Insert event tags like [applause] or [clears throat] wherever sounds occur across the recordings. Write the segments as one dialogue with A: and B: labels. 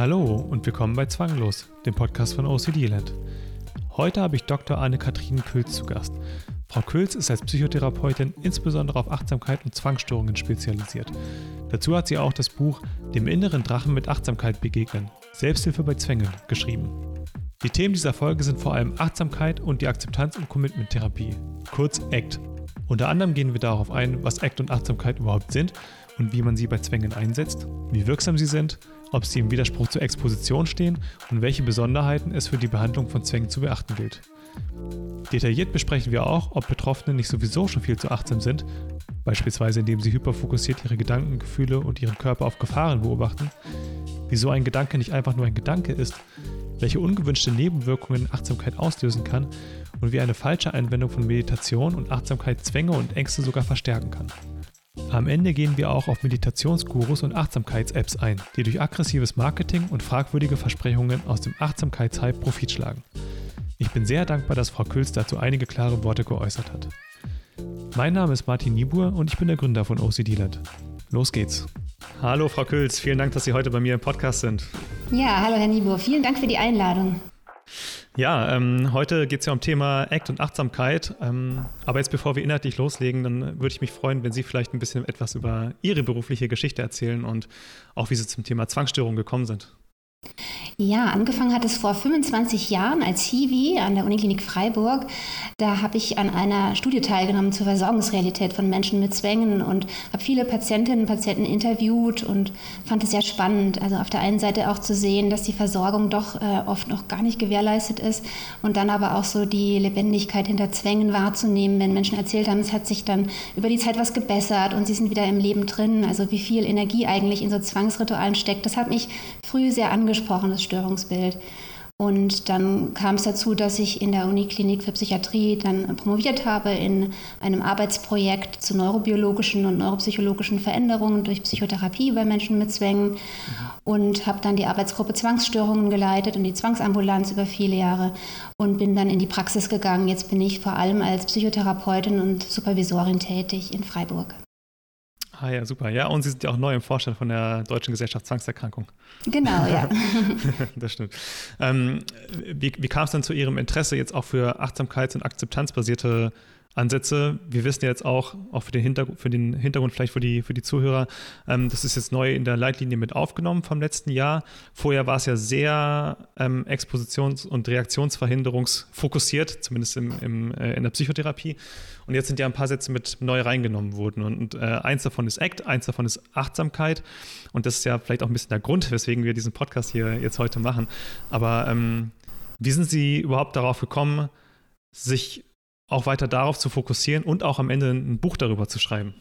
A: Hallo und willkommen bei Zwanglos, dem Podcast von OCD-Land. Heute habe ich Dr. Anne-Kathrin Külz zu Gast. Frau Külz ist als Psychotherapeutin insbesondere auf Achtsamkeit und Zwangsstörungen spezialisiert. Dazu hat sie auch das Buch Dem inneren Drachen mit Achtsamkeit begegnen, Selbsthilfe bei Zwängen, geschrieben. Die Themen dieser Folge sind vor allem Achtsamkeit und die Akzeptanz- und Commitment-Therapie, kurz ACT. Unter anderem gehen wir darauf ein, was ACT und Achtsamkeit überhaupt sind und wie man sie bei Zwängen einsetzt, wie wirksam sie sind, ob sie im Widerspruch zur Exposition stehen und welche Besonderheiten es für die Behandlung von Zwängen zu beachten gilt. Detailliert besprechen wir auch, ob Betroffene nicht sowieso schon viel zu achtsam sind, beispielsweise indem sie hyperfokussiert ihre Gedanken, Gefühle und ihren Körper auf Gefahren beobachten, wieso ein Gedanke nicht einfach nur ein Gedanke ist, welche ungewünschte Nebenwirkungen Achtsamkeit auslösen kann und wie eine falsche Anwendung von Meditation und Achtsamkeit Zwänge und Ängste sogar verstärken kann. Am Ende gehen wir auch auf Meditationsgurus und Achtsamkeits-Apps ein, die durch aggressives Marketing und fragwürdige Versprechungen aus dem Achtsamkeitshype Profit schlagen. Ich bin sehr dankbar, dass Frau Külz dazu einige klare Worte geäußert hat. Mein Name ist Martin Niebuhr und ich bin der Gründer von OCD-Land. Los geht's. Hallo Frau Külz, vielen Dank, dass Sie heute bei mir im Podcast sind.
B: Ja, hallo Herr Niebuhr, vielen Dank für die Einladung.
A: Ja, ähm, heute geht es ja um Thema Act und Achtsamkeit. Ähm, aber jetzt, bevor wir inhaltlich loslegen, dann würde ich mich freuen, wenn Sie vielleicht ein bisschen etwas über Ihre berufliche Geschichte erzählen und auch wie Sie zum Thema Zwangsstörung gekommen sind.
B: Ja, angefangen hat es vor 25 Jahren als Hiwi an der Uniklinik Freiburg. Da habe ich an einer Studie teilgenommen zur Versorgungsrealität von Menschen mit Zwängen und habe viele Patientinnen und Patienten interviewt und fand es sehr spannend. Also auf der einen Seite auch zu sehen, dass die Versorgung doch äh, oft noch gar nicht gewährleistet ist und dann aber auch so die Lebendigkeit hinter Zwängen wahrzunehmen, wenn Menschen erzählt haben, es hat sich dann über die Zeit was gebessert und sie sind wieder im Leben drin. Also wie viel Energie eigentlich in so Zwangsritualen steckt, das hat mich früh sehr angesprochen, das Störungsbild. Und dann kam es dazu, dass ich in der Uniklinik für Psychiatrie dann promoviert habe in einem Arbeitsprojekt zu neurobiologischen und neuropsychologischen Veränderungen durch Psychotherapie bei Menschen mit Zwängen und habe dann die Arbeitsgruppe Zwangsstörungen geleitet und die Zwangsambulanz über viele Jahre und bin dann in die Praxis gegangen. Jetzt bin ich vor allem als Psychotherapeutin und Supervisorin tätig in Freiburg.
A: Ah ja, super. Ja, und Sie sind ja auch neu im Vorstand von der Deutschen Gesellschaft Zwangserkrankung.
B: Genau, ja. [laughs]
A: das stimmt. Ähm, wie, wie kam es dann zu Ihrem Interesse jetzt auch für achtsamkeits- und akzeptanzbasierte Ansätze. Wir wissen jetzt auch, auch für den Hintergrund, für den Hintergrund vielleicht für die, für die Zuhörer, ähm, das ist jetzt neu in der Leitlinie mit aufgenommen vom letzten Jahr. Vorher war es ja sehr ähm, expositions- und reaktionsverhinderungsfokussiert, zumindest im, im, äh, in der Psychotherapie. Und jetzt sind ja ein paar Sätze mit neu reingenommen worden. Und, und äh, eins davon ist ACT, eins davon ist Achtsamkeit. Und das ist ja vielleicht auch ein bisschen der Grund, weswegen wir diesen Podcast hier jetzt heute machen. Aber ähm, wie sind Sie überhaupt darauf gekommen, sich auch weiter darauf zu fokussieren und auch am Ende ein Buch darüber zu schreiben?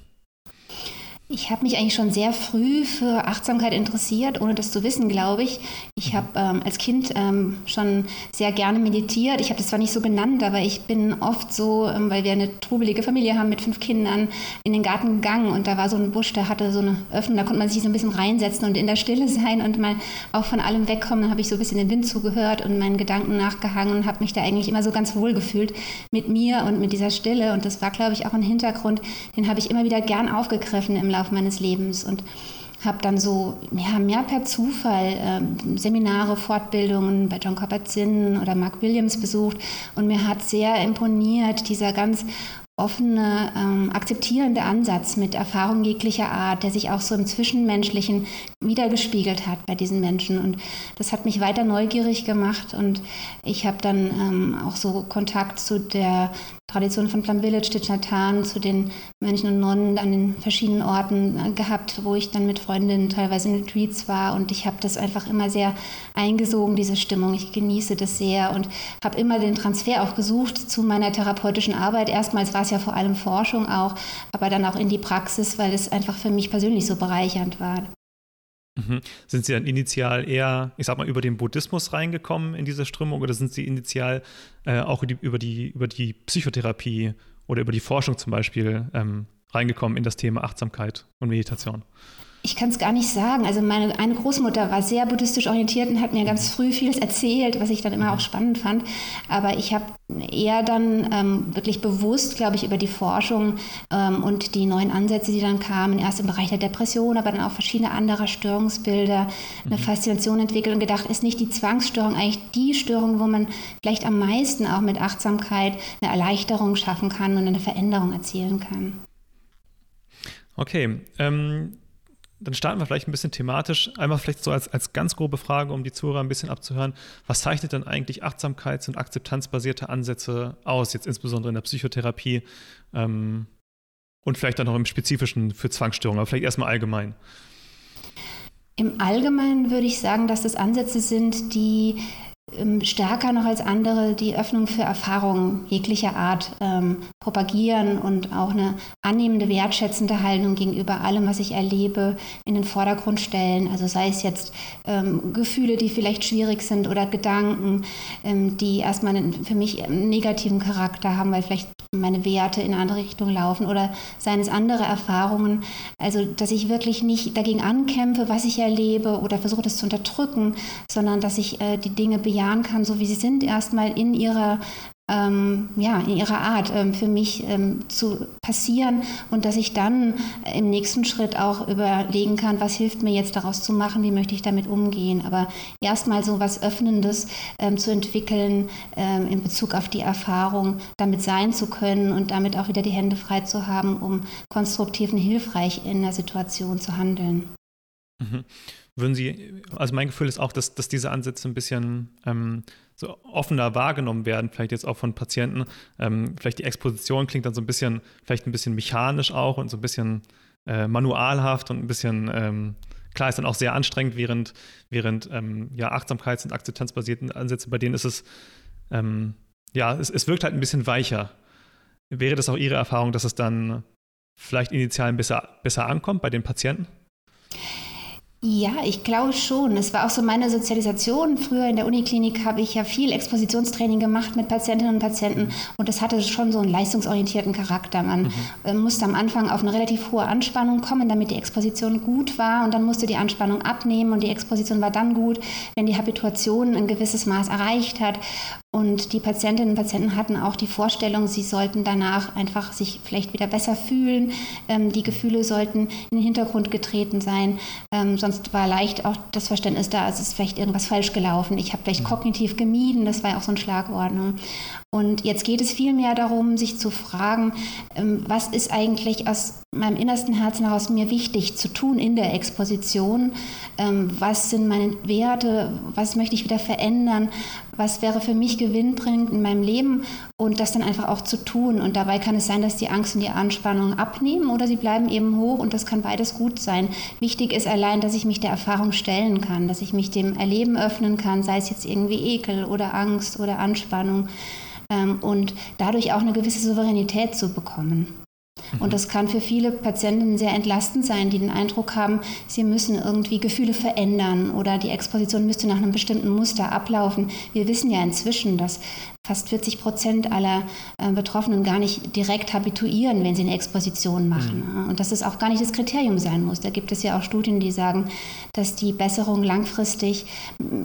B: Ich habe mich eigentlich schon sehr früh für Achtsamkeit interessiert, ohne das zu wissen, glaube ich. Ich habe ähm, als Kind ähm, schon sehr gerne meditiert. Ich habe das zwar nicht so genannt, aber ich bin oft so, ähm, weil wir eine trubelige Familie haben mit fünf Kindern, in den Garten gegangen und da war so ein Busch, der hatte so eine Öffnung, da konnte man sich so ein bisschen reinsetzen und in der Stille sein und mal auch von allem wegkommen. Dann habe ich so ein bisschen den Wind zugehört und meinen Gedanken nachgehangen und habe mich da eigentlich immer so ganz wohl gefühlt mit mir und mit dieser Stille. Und das war, glaube ich, auch ein Hintergrund, den habe ich immer wieder gern aufgegriffen im Laufe Laufe meines Lebens und habe dann so ja, mehr per Zufall äh, Seminare, Fortbildungen bei John Kabat-Zinn oder Mark Williams besucht. Und mir hat sehr imponiert dieser ganz offene, ähm, akzeptierende Ansatz mit Erfahrung jeglicher Art, der sich auch so im Zwischenmenschlichen wiedergespiegelt hat bei diesen Menschen. Und das hat mich weiter neugierig gemacht und ich habe dann ähm, auch so Kontakt zu der Tradition von Plum Village, Titchatan, zu den Mönchen und Nonnen an den verschiedenen Orten äh, gehabt, wo ich dann mit Freundinnen teilweise in Retreats war und ich habe das einfach immer sehr eingesogen, diese Stimmung. Ich genieße das sehr und habe immer den Transfer auch gesucht zu meiner therapeutischen Arbeit. Erstmals war es ja vor allem Forschung auch, aber dann auch in die Praxis, weil es einfach für mich persönlich so bereichernd war.
A: Mhm. Sind Sie dann initial eher, ich sag mal, über den Buddhismus reingekommen in diese Strömung oder sind Sie initial äh, auch über die, über die Psychotherapie oder über die Forschung zum Beispiel ähm, reingekommen in das Thema Achtsamkeit und Meditation?
B: Ich kann es gar nicht sagen. Also meine eine Großmutter war sehr buddhistisch orientiert und hat mir ganz früh vieles erzählt, was ich dann immer auch spannend fand. Aber ich habe eher dann ähm, wirklich bewusst, glaube ich, über die Forschung ähm, und die neuen Ansätze, die dann kamen, erst im Bereich der Depression, aber dann auch verschiedene andere Störungsbilder, eine mhm. Faszination entwickelt und gedacht, ist nicht die Zwangsstörung eigentlich die Störung, wo man vielleicht am meisten auch mit Achtsamkeit eine Erleichterung schaffen kann und eine Veränderung erzielen kann?
A: Okay, ähm, dann starten wir vielleicht ein bisschen thematisch. Einmal vielleicht so als, als ganz grobe Frage, um die Zuhörer ein bisschen abzuhören. Was zeichnet denn eigentlich achtsamkeits- und akzeptanzbasierte Ansätze aus, jetzt insbesondere in der Psychotherapie ähm, und vielleicht dann auch im Spezifischen für Zwangsstörungen, aber vielleicht erstmal allgemein?
B: Im Allgemeinen würde ich sagen, dass das Ansätze sind, die stärker noch als andere die Öffnung für Erfahrungen jeglicher Art ähm, propagieren und auch eine annehmende, wertschätzende Haltung gegenüber allem, was ich erlebe, in den Vordergrund stellen. Also sei es jetzt ähm, Gefühle, die vielleicht schwierig sind oder Gedanken, ähm, die erstmal einen, für mich einen negativen Charakter haben, weil vielleicht meine Werte in eine andere Richtung laufen oder seien es andere Erfahrungen. Also, dass ich wirklich nicht dagegen ankämpfe, was ich erlebe oder versuche, das zu unterdrücken, sondern dass ich äh, die Dinge bejahen kann, so wie sie sind, erstmal in ihrer ähm, ja, in ihrer Art ähm, für mich ähm, zu passieren und dass ich dann im nächsten Schritt auch überlegen kann, was hilft mir jetzt daraus zu machen, wie möchte ich damit umgehen. Aber erstmal so was Öffnendes ähm, zu entwickeln ähm, in Bezug auf die Erfahrung, damit sein zu können und damit auch wieder die Hände frei zu haben, um konstruktiv und hilfreich in der Situation zu handeln.
A: Mhm. Würden Sie, also mein Gefühl ist auch, dass, dass diese Ansätze ein bisschen ähm, so offener wahrgenommen werden, vielleicht jetzt auch von Patienten. Ähm, vielleicht die Exposition klingt dann so ein bisschen, vielleicht ein bisschen mechanisch auch und so ein bisschen äh, manualhaft und ein bisschen, ähm, klar, ist dann auch sehr anstrengend, während, während ähm, ja, achtsamkeits- und akzeptanzbasierten Ansätze, bei denen ist es, ähm, ja, es, es wirkt halt ein bisschen weicher. Wäre das auch Ihre Erfahrung, dass es dann vielleicht initial besser, besser ankommt bei den Patienten?
B: Ja, ich glaube schon. Es war auch so meine Sozialisation. Früher in der Uniklinik habe ich ja viel Expositionstraining gemacht mit Patientinnen und Patienten und das hatte schon so einen leistungsorientierten Charakter. Man mhm. Äh, musste am Anfang auf eine relativ hohe Anspannung kommen, damit die Exposition gut war und dann musste die Anspannung abnehmen und die Exposition war dann gut, wenn die Habituation ein gewisses Maß erreicht hat. Und die Patientinnen und Patienten hatten auch die Vorstellung, sie sollten danach einfach sich vielleicht wieder besser fühlen. Ähm, die Gefühle sollten in den Hintergrund getreten sein. Ähm, sonst war leicht auch das Verständnis da, es ist vielleicht irgendwas falsch gelaufen. Ich habe vielleicht mhm. kognitiv gemieden, das war ja auch so ein Schlagwort. Ne? Und jetzt geht es vielmehr darum, sich zu fragen, ähm, was ist eigentlich aus meinem innersten Herzen heraus mir wichtig zu tun in der Exposition? Ähm, was sind meine Werte? Was möchte ich wieder verändern? Was wäre für mich gewinnbringend in meinem Leben? Und das dann einfach auch zu tun. Und dabei kann es sein, dass die Angst und die Anspannung abnehmen oder sie bleiben eben hoch und das kann beides gut sein. Wichtig ist allein, dass ich mich der Erfahrung stellen kann, dass ich mich dem Erleben öffnen kann, sei es jetzt irgendwie Ekel oder Angst oder Anspannung und dadurch auch eine gewisse Souveränität zu bekommen. Und das kann für viele Patienten sehr entlastend sein, die den Eindruck haben, sie müssen irgendwie Gefühle verändern oder die Exposition müsste nach einem bestimmten Muster ablaufen. Wir wissen ja inzwischen, dass fast 40 Prozent aller äh, Betroffenen gar nicht direkt habituieren, wenn sie eine Exposition machen. Mhm. Und dass es auch gar nicht das Kriterium sein muss. Da gibt es ja auch Studien, die sagen, dass die Besserung langfristig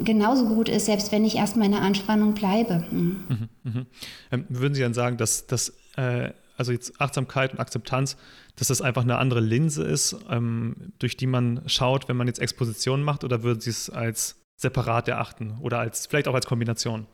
B: genauso gut ist, selbst wenn ich erstmal in der Anspannung bleibe. Mhm.
A: Mhm. mhm. Ähm, würden Sie dann sagen, dass das äh also jetzt Achtsamkeit und Akzeptanz, dass das einfach eine andere Linse ist, ähm, durch die man schaut, wenn man jetzt Expositionen macht, oder würden Sie es als separat erachten oder als vielleicht auch als Kombination?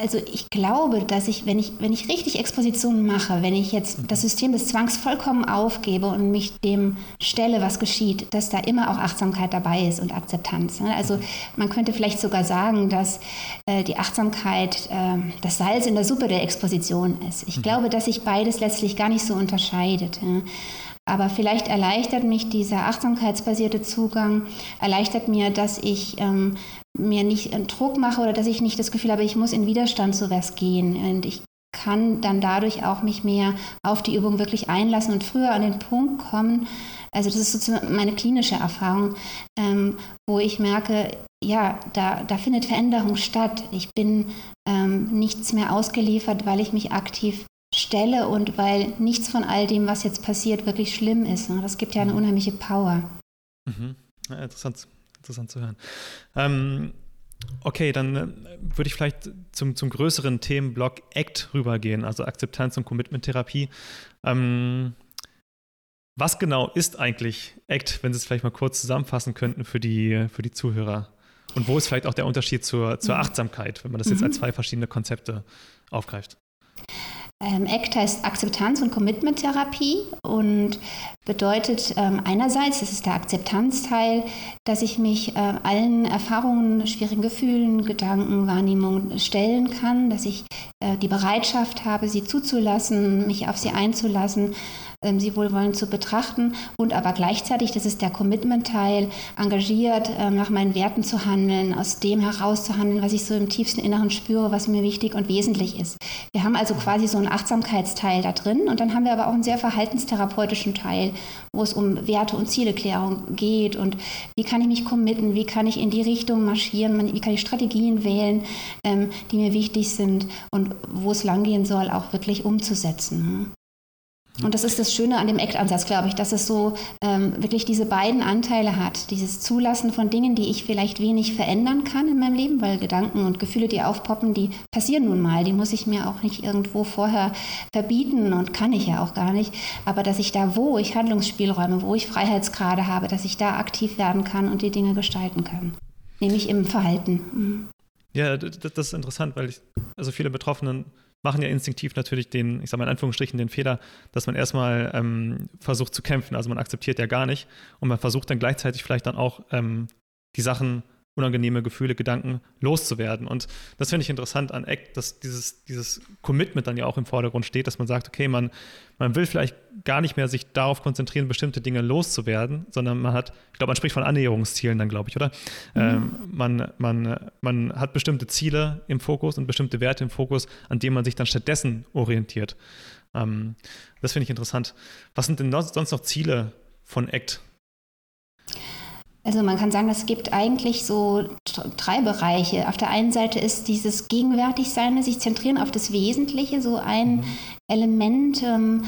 B: Also ich glaube, dass ich, wenn ich, wenn ich richtig Expositionen mache, wenn ich jetzt das System des Zwangs vollkommen aufgebe und mich dem stelle, was geschieht, dass da immer auch Achtsamkeit dabei ist und Akzeptanz. Ne? Also man könnte vielleicht sogar sagen, dass äh, die Achtsamkeit äh, das Salz in der Suppe der Exposition ist. Ich mhm. glaube, dass sich beides letztlich gar nicht so unterscheidet. Aber vielleicht erleichtert mich dieser achtsamkeitsbasierte Zugang, erleichtert mir, dass ich ähm, mir nicht einen Druck mache oder dass ich nicht das Gefühl habe, ich muss in Widerstand zu was gehen. Und ich kann dann dadurch auch mich mehr auf die Übung wirklich einlassen und früher an den Punkt kommen. Also das ist sozusagen meine klinische Erfahrung, ähm, wo ich merke, ja, da, da findet Veränderung statt. Ich bin ähm, nichts mehr ausgeliefert, weil ich mich aktiv stelle und weil nichts von all dem, was jetzt passiert, wirklich schlimm ist. Das gibt ja eine mhm. unheimliche Power.
A: Mhm. Ja, interessant, interessant zu hören. Ähm, okay, dann äh, würde ich vielleicht zum, zum größeren Themenblock ACT rübergehen, also Akzeptanz und Commitment-Therapie. Ähm, was genau ist eigentlich ACT, wenn Sie es vielleicht mal kurz zusammenfassen könnten für die, für die Zuhörer? Und wo ist vielleicht auch der Unterschied zur, zur mhm. Achtsamkeit, wenn man das jetzt mhm. als zwei verschiedene Konzepte aufgreift?
B: Ähm, ACT heißt Akzeptanz- und Commitment-Therapie und bedeutet ähm, einerseits, das ist der Akzeptanzteil, dass ich mich äh, allen Erfahrungen, schwierigen Gefühlen, Gedanken, Wahrnehmungen stellen kann, dass ich äh, die Bereitschaft habe, sie zuzulassen, mich auf sie einzulassen ähm, sie wohlwollend zu betrachten und aber gleichzeitig, das ist der Commitment-Teil, engagiert ähm, nach meinen Werten zu handeln, aus dem heraus zu handeln, was ich so im tiefsten Inneren spüre, was mir wichtig und wesentlich ist. Wir haben also quasi so einen Achtsamkeitsteil da drin und dann haben wir aber auch einen sehr verhaltenstherapeutischen Teil, wo es um Werte und Zieleklärung geht und wie kann ich mich committen, wie kann ich in die Richtung marschieren, wie kann ich Strategien wählen, ähm, die mir wichtig sind und wo es langgehen soll, auch wirklich umzusetzen. Und das ist das Schöne an dem ACT-Ansatz, glaube ich, dass es so ähm, wirklich diese beiden Anteile hat. Dieses Zulassen von Dingen, die ich vielleicht wenig verändern kann in meinem Leben, weil Gedanken und Gefühle, die aufpoppen, die passieren nun mal. Die muss ich mir auch nicht irgendwo vorher verbieten und kann ich ja auch gar nicht. Aber dass ich da, wo ich Handlungsspielräume, wo ich Freiheitsgrade habe, dass ich da aktiv werden kann und die Dinge gestalten kann. Nämlich im Verhalten. Mhm.
A: Ja, das ist interessant, weil ich, also viele Betroffenen machen ja instinktiv natürlich den, ich sage mal in Anführungsstrichen, den Fehler, dass man erstmal ähm, versucht zu kämpfen. Also man akzeptiert ja gar nicht und man versucht dann gleichzeitig vielleicht dann auch ähm, die Sachen unangenehme Gefühle, Gedanken loszuwerden. Und das finde ich interessant an ACT, dass dieses, dieses Commitment dann ja auch im Vordergrund steht, dass man sagt, okay, man, man will vielleicht gar nicht mehr sich darauf konzentrieren, bestimmte Dinge loszuwerden, sondern man hat, ich glaube, man spricht von Annäherungszielen dann, glaube ich, oder? Mhm. Ähm, man, man, man hat bestimmte Ziele im Fokus und bestimmte Werte im Fokus, an denen man sich dann stattdessen orientiert. Ähm, das finde ich interessant. Was sind denn sonst noch Ziele von ACT?
B: Also man kann sagen, es gibt eigentlich so drei Bereiche. Auf der einen Seite ist dieses Gegenwärtigsein, sich zentrieren auf das Wesentliche, so ein mhm. Element, ähm,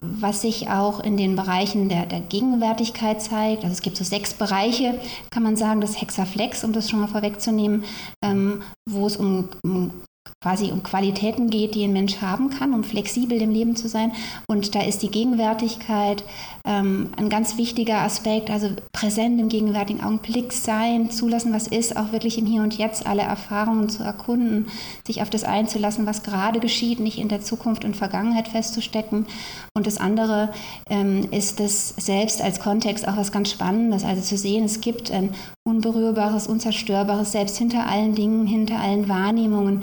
B: was sich auch in den Bereichen der, der, Gegenwärtigkeit zeigt. Also es gibt so sechs Bereiche, kann man sagen, das Hexaflex, um das schon mal vorwegzunehmen, ähm, wo es um, um quasi um Qualitäten geht, die ein Mensch haben kann, um flexibel im Leben zu sein. Und da ist die Gegenwärtigkeit ähm, ein ganz wichtiger Aspekt, also präsent im gegenwärtigen Augenblick sein, zulassen, was ist, auch wirklich im Hier und Jetzt alle Erfahrungen zu erkunden, sich auf das einzulassen, was gerade geschieht, nicht in der Zukunft und Vergangenheit festzustecken. Und das andere ähm, ist das Selbst als Kontext auch was ganz Spannendes, also zu sehen, es gibt ein unberührbares, unzerstörbares Selbst hinter allen Dingen, hinter allen Wahrnehmungen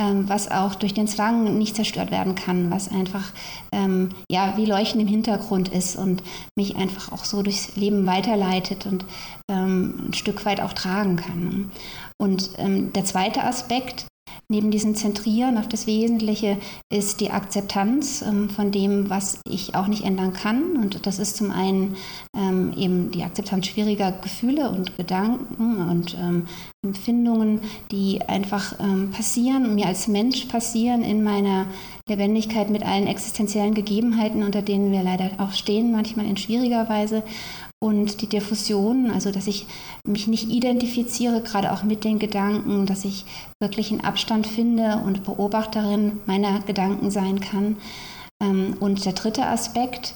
B: ähm, was auch durch den Zwang nicht zerstört werden kann, was einfach ähm, ja wie Leuchten im Hintergrund ist und mich einfach auch so durchs Leben weiterleitet und ähm, ein Stück weit auch tragen kann. Und ähm, der zweite Aspekt Neben diesem Zentrieren auf das Wesentliche ist die Akzeptanz ähm, von dem, was ich auch nicht ändern kann. Und das ist zum einen ähm, eben die Akzeptanz schwieriger Gefühle und Gedanken und ähm, Empfindungen, die einfach ähm, passieren, mir als Mensch passieren in meiner Lebendigkeit mit allen existenziellen Gegebenheiten, unter denen wir leider auch stehen, manchmal in schwieriger Weise und die Diffusion, also dass ich mich nicht identifiziere, gerade auch mit den Gedanken, dass ich wirklich einen Abstand finde und Beobachterin meiner Gedanken sein kann. Ähm, und der dritte Aspekt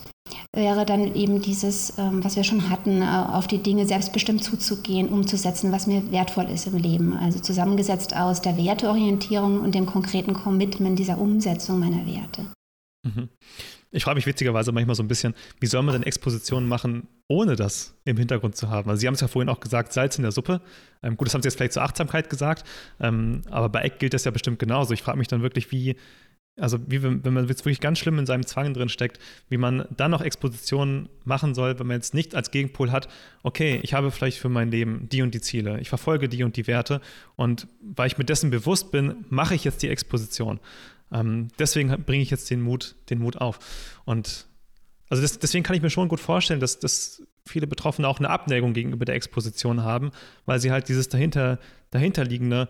B: wäre dann eben dieses, ähm, was wir schon hatten, äh, auf die Dinge selbstbestimmt zuzugehen, umzusetzen, was mir wertvoll ist im Leben. Also zusammengesetzt aus der Werteorientierung und dem konkreten Commitment dieser Umsetzung meiner Werte.
A: Mhm. Ich frage mich witzigerweise manchmal so ein bisschen, wie soll man denn Expositionen machen, ohne das im Hintergrund zu haben? Also Sie haben es ja vorhin auch gesagt, Salz in der Suppe. Ähm, gut, das haben Sie jetzt vielleicht zur Achtsamkeit gesagt, ähm, aber bei Eck gilt das ja bestimmt genauso. Ich frage mich dann wirklich, wie, also wie wenn man jetzt wirklich ganz schlimm in seinem Zwang drin steckt, wie man dann noch Expositionen machen soll, wenn man jetzt nicht als Gegenpol hat, okay, ich habe vielleicht für mein Leben die und die Ziele, ich verfolge die und die Werte und weil ich mir dessen bewusst bin, mache ich jetzt die Exposition. Ähm, deswegen bringe ich jetzt den Mut, den Mut auf. Und also das, deswegen kann ich mir schon gut vorstellen, dass, dass viele Betroffene auch eine Abneigung gegenüber der Exposition haben, weil sie halt dieses dahinter, dahinterliegende,